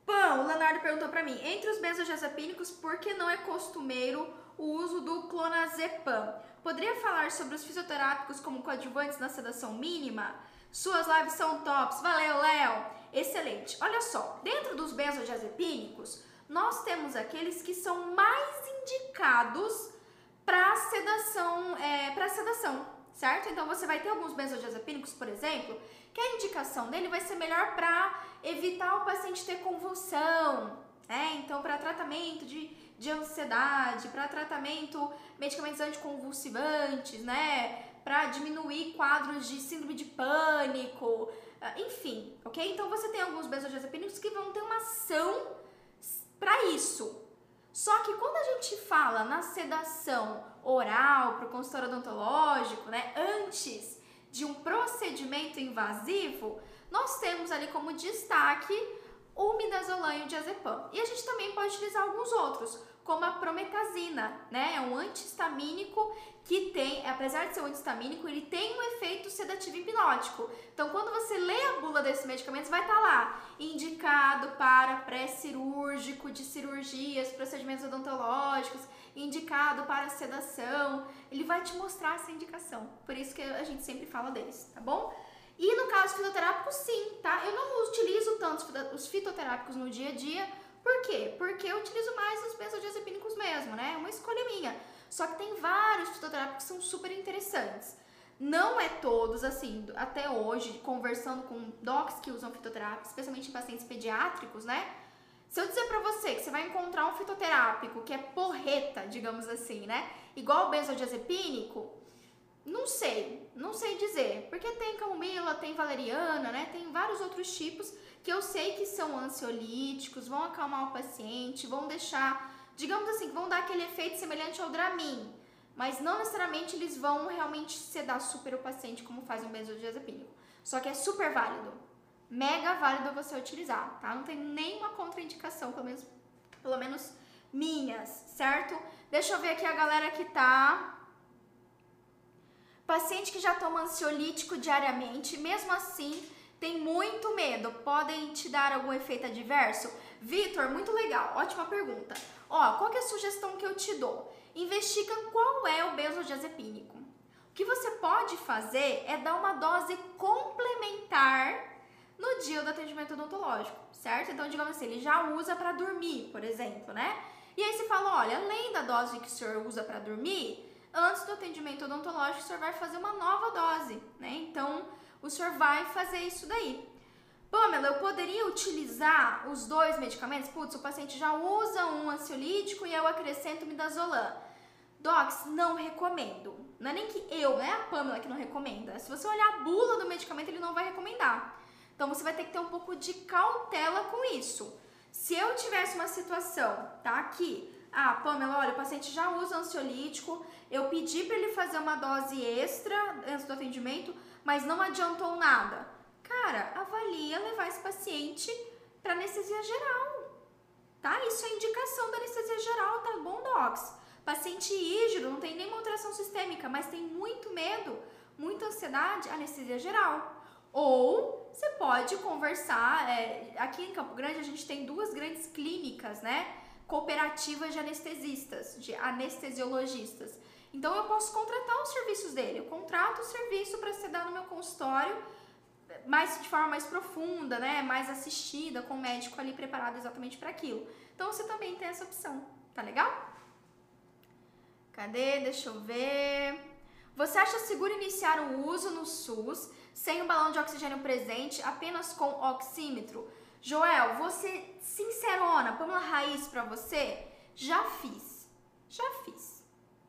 Pão, o Leonardo perguntou para mim, entre os benzodiazepínicos, por que não é costumeiro o uso do clonazepam? Poderia falar sobre os fisioterápicos como coadjuvantes na sedação mínima? Suas lives são tops. Valeu, Léo. Excelente. Olha só, dentro dos benzodiazepínicos, nós temos aqueles que são mais indicados para sedação, é, para sedação, certo? Então você vai ter alguns benzodiazepínicos, por exemplo, que a indicação dele vai ser melhor para evitar o paciente ter convulsão, né? Então para tratamento de, de ansiedade, para tratamento medicamentos anticonvulsivantes, né? Para diminuir quadros de síndrome de pânico, enfim, ok? Então você tem alguns benzodiazepínicos que vão ter uma ação para isso. Só que quando a gente fala na sedação oral para o consultório odontológico, né, antes de um procedimento invasivo, nós temos ali como destaque o midazolam e o diazepam. E a gente também pode utilizar alguns outros, como a promethazina, né? É um antihistamínico que tem, apesar de ser um antihistamínico, ele tem um efeito sedativo hipnótico. Então, quando você lê a bula desse medicamento, vai estar tá lá, indicado para pré-cirúrgico de cirurgias, procedimentos odontológicos, indicado para sedação. Ele vai te mostrar essa indicação. Por isso que a gente sempre fala deles, tá bom? E no caso fitoterápico, sim, tá? Eu não utilizo tanto os fitoterápicos no dia a dia, por quê? Porque eu utilizo mais os benzodiazepínicos mesmo, né? É uma escolha minha. Só que tem vários fitoterápicos que são super interessantes. Não é todos, assim, até hoje, conversando com docs que usam fitoterápicos, especialmente em pacientes pediátricos, né? Se eu dizer pra você que você vai encontrar um fitoterápico que é porreta, digamos assim, né? Igual o benzodiazepínico, não sei, não sei dizer. Porque tem camomila, tem valeriana, né? Tem vários outros tipos que eu sei que são ansiolíticos, vão acalmar o paciente, vão deixar, digamos assim, vão dar aquele efeito semelhante ao Dramin, mas não necessariamente eles vão realmente sedar super o paciente como faz um benzodiazepínico. Só que é super válido, mega válido você utilizar, tá? Não tem nenhuma contraindicação, pelo menos, pelo menos minhas, certo? Deixa eu ver aqui a galera que tá. Paciente que já toma ansiolítico diariamente, mesmo assim, tem muito medo, podem te dar algum efeito adverso? Vitor, muito legal, ótima pergunta. Ó, qual é a sugestão que eu te dou? Investiga qual é o benzodiazepínico. O que você pode fazer é dar uma dose complementar no dia do atendimento odontológico, certo? Então, digamos assim, ele já usa para dormir, por exemplo, né? E aí você fala, olha, além da dose que o senhor usa para dormir, antes do atendimento odontológico, o senhor vai fazer uma nova dose, né? Então, o senhor vai fazer isso daí. Pamela, eu poderia utilizar os dois medicamentos? Putz, o paciente já usa um ansiolítico e eu acrescento midazolam. Docs, não recomendo. Não é nem que eu, não é a Pamela que não recomenda. Se você olhar a bula do medicamento, ele não vai recomendar. Então você vai ter que ter um pouco de cautela com isso. Se eu tivesse uma situação, tá aqui, ah, Pamela, olha, o paciente já usa ansiolítico, eu pedi para ele fazer uma dose extra antes do atendimento, mas não adiantou nada. Cara, avalia levar esse paciente para anestesia geral. Tá? Isso é indicação da anestesia geral, tá bom, docs? Paciente ígido, não tem nenhuma alteração sistêmica, mas tem muito medo, muita ansiedade, anestesia geral. Ou você pode conversar, é, aqui em Campo Grande a gente tem duas grandes clínicas, né? Cooperativas de anestesistas, de anestesiologistas. Então eu posso contratar os serviços dele. Eu contrato o serviço para ser dado no meu consultório, mais de forma mais profunda, né? Mais assistida, com o médico ali preparado exatamente para aquilo. Então você também tem essa opção, tá legal? Cadê? Deixa eu ver. Você acha seguro iniciar o uso no SUS sem o balão de oxigênio presente, apenas com oxímetro? Joel, você sincerona, Pamela Raiz pra você? Já fiz. Já fiz.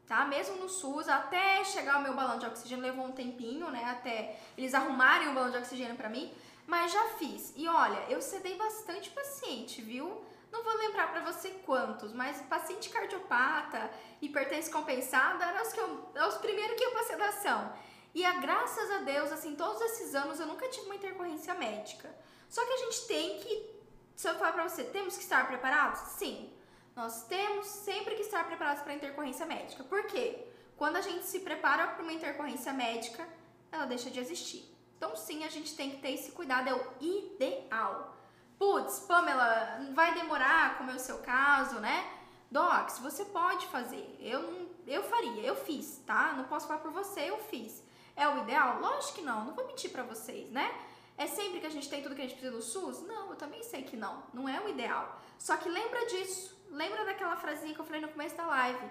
Tá? Mesmo no SUS, até chegar o meu balão de oxigênio levou um tempinho, né? Até eles arrumarem o balão de oxigênio para mim, mas já fiz. E olha, eu sedei bastante paciente, viu? Não vou lembrar para você quantos, mas paciente cardiopata, hipertenso compensado, eram os, que eu, eram os primeiros que iam para sedação. E a, graças a Deus, assim, todos esses anos eu nunca tive uma intercorrência médica. Só que a gente tem que, se eu falar para você, temos que estar preparados? Sim. Nós temos sempre que estar preparados para intercorrência médica. Por quê? Quando a gente se prepara para uma intercorrência médica, ela deixa de existir. Então, sim, a gente tem que ter esse cuidado, é o ideal. Putz, Pamela, vai demorar, como é o seu caso, né? Docs, você pode fazer. Eu eu faria, eu fiz, tá? Não posso falar por você, eu fiz. É o ideal? Lógico que não, não vou mentir para vocês, né? É sempre que a gente tem tudo que a gente precisa no SUS? Não, eu também sei que não, não é o ideal. Só que lembra disso, lembra daquela frasinha que eu falei no começo da live.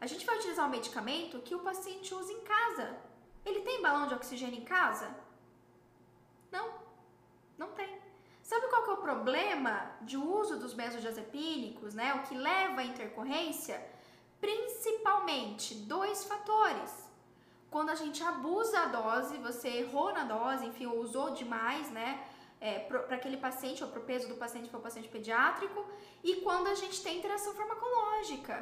A gente vai utilizar um medicamento que o paciente usa em casa. Ele tem balão de oxigênio em casa? Não, não tem. Sabe qual que é o problema de uso dos benzodiazepínicos, né? O que leva à intercorrência? Principalmente dois fatores. Quando a gente abusa a dose, você errou na dose, enfim, usou demais, né? É, para aquele paciente ou para o peso do paciente para o paciente pediátrico, e quando a gente tem interação farmacológica.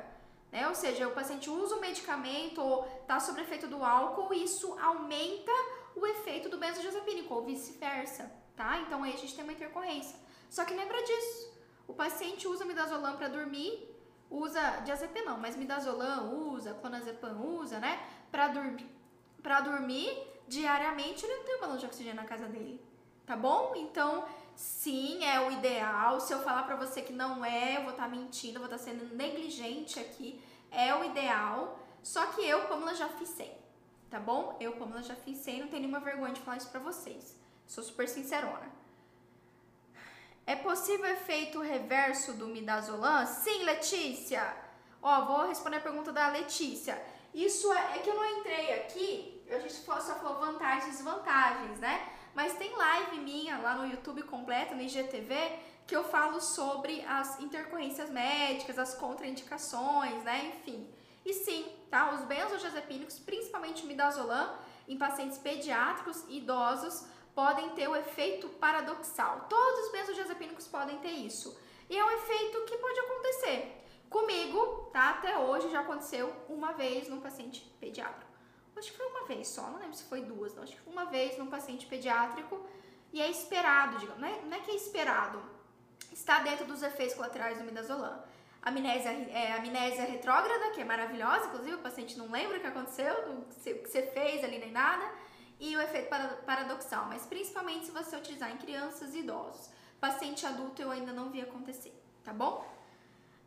Né? Ou seja, o paciente usa o medicamento ou está sob efeito do álcool, isso aumenta o efeito do benzodiazepínico, ou vice-versa tá? Então aí a gente tem uma intercorrência. Só que lembra disso. O paciente usa midazolam para dormir, usa diazepam não, mas midazolam usa, clonazepam usa, né? Para dormir, para dormir diariamente, ele não tem um balão de oxigênio na casa dele. Tá bom? Então, sim, é o ideal. Se eu falar para você que não é, eu vou estar tá mentindo, vou estar tá sendo negligente aqui. É o ideal. Só que eu, Pamela, já fiz 100. Tá bom? Eu, Pamela, já fiz 100, não tenho nenhuma vergonha de falar isso pra vocês. Sou super sincerona. É possível efeito reverso do midazolam? Sim, Letícia. Ó, vou responder a pergunta da Letícia. Isso é, é que eu não entrei aqui, a gente só falou vantagens e desvantagens, né? Mas tem live minha lá no YouTube completo, no IGTV, que eu falo sobre as intercorrências médicas, as contraindicações, né? Enfim. E sim, tá? Os benzodiazepínicos, principalmente o midazolam, em pacientes pediátricos e idosos, podem ter o efeito paradoxal. Todos os benzodiazepínicos podem ter isso. E é um efeito que pode acontecer. Comigo, tá? Até hoje já aconteceu uma vez num paciente pediátrico. Acho que foi uma vez só, não lembro se foi duas, não. Acho que foi uma vez num paciente pediátrico e é esperado, digamos, não é, não é que é esperado, está dentro dos efeitos colaterais do midazolam. Amnésia, é, amnésia retrógrada, que é maravilhosa, inclusive o paciente não lembra o que aconteceu, o que você fez ali nem nada e o efeito paradoxal, mas principalmente se você utilizar em crianças e idosos. Paciente adulto eu ainda não vi acontecer, tá bom?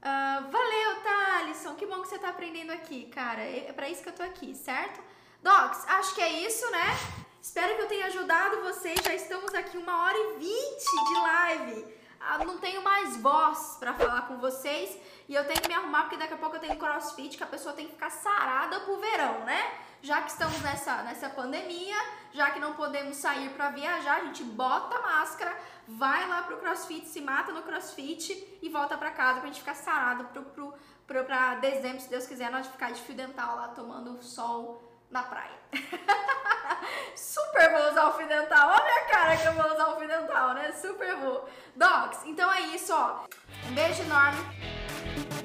Uh, valeu, Thalisson, que bom que você tá aprendendo aqui, cara, é, é para isso que eu tô aqui, certo? Docs, acho que é isso, né? Espero que eu tenha ajudado vocês, já estamos aqui uma hora e vinte de live. Ah, não tenho mais voz para falar com vocês e eu tenho que me arrumar porque daqui a pouco eu tenho crossfit que a pessoa tem que ficar sarada pro verão, né? já que estamos nessa, nessa pandemia, já que não podemos sair para viajar, a gente bota a máscara, vai lá pro crossfit, se mata no crossfit e volta para casa pra gente ficar sarado pro, pro, pro, pra dezembro, se Deus quiser, nós ficar de fio dental lá tomando sol na praia. Super vou usar o fio dental. Olha a cara que eu vou usar o fio dental, né? Super vou. Docs, então é isso, ó. Um beijo enorme.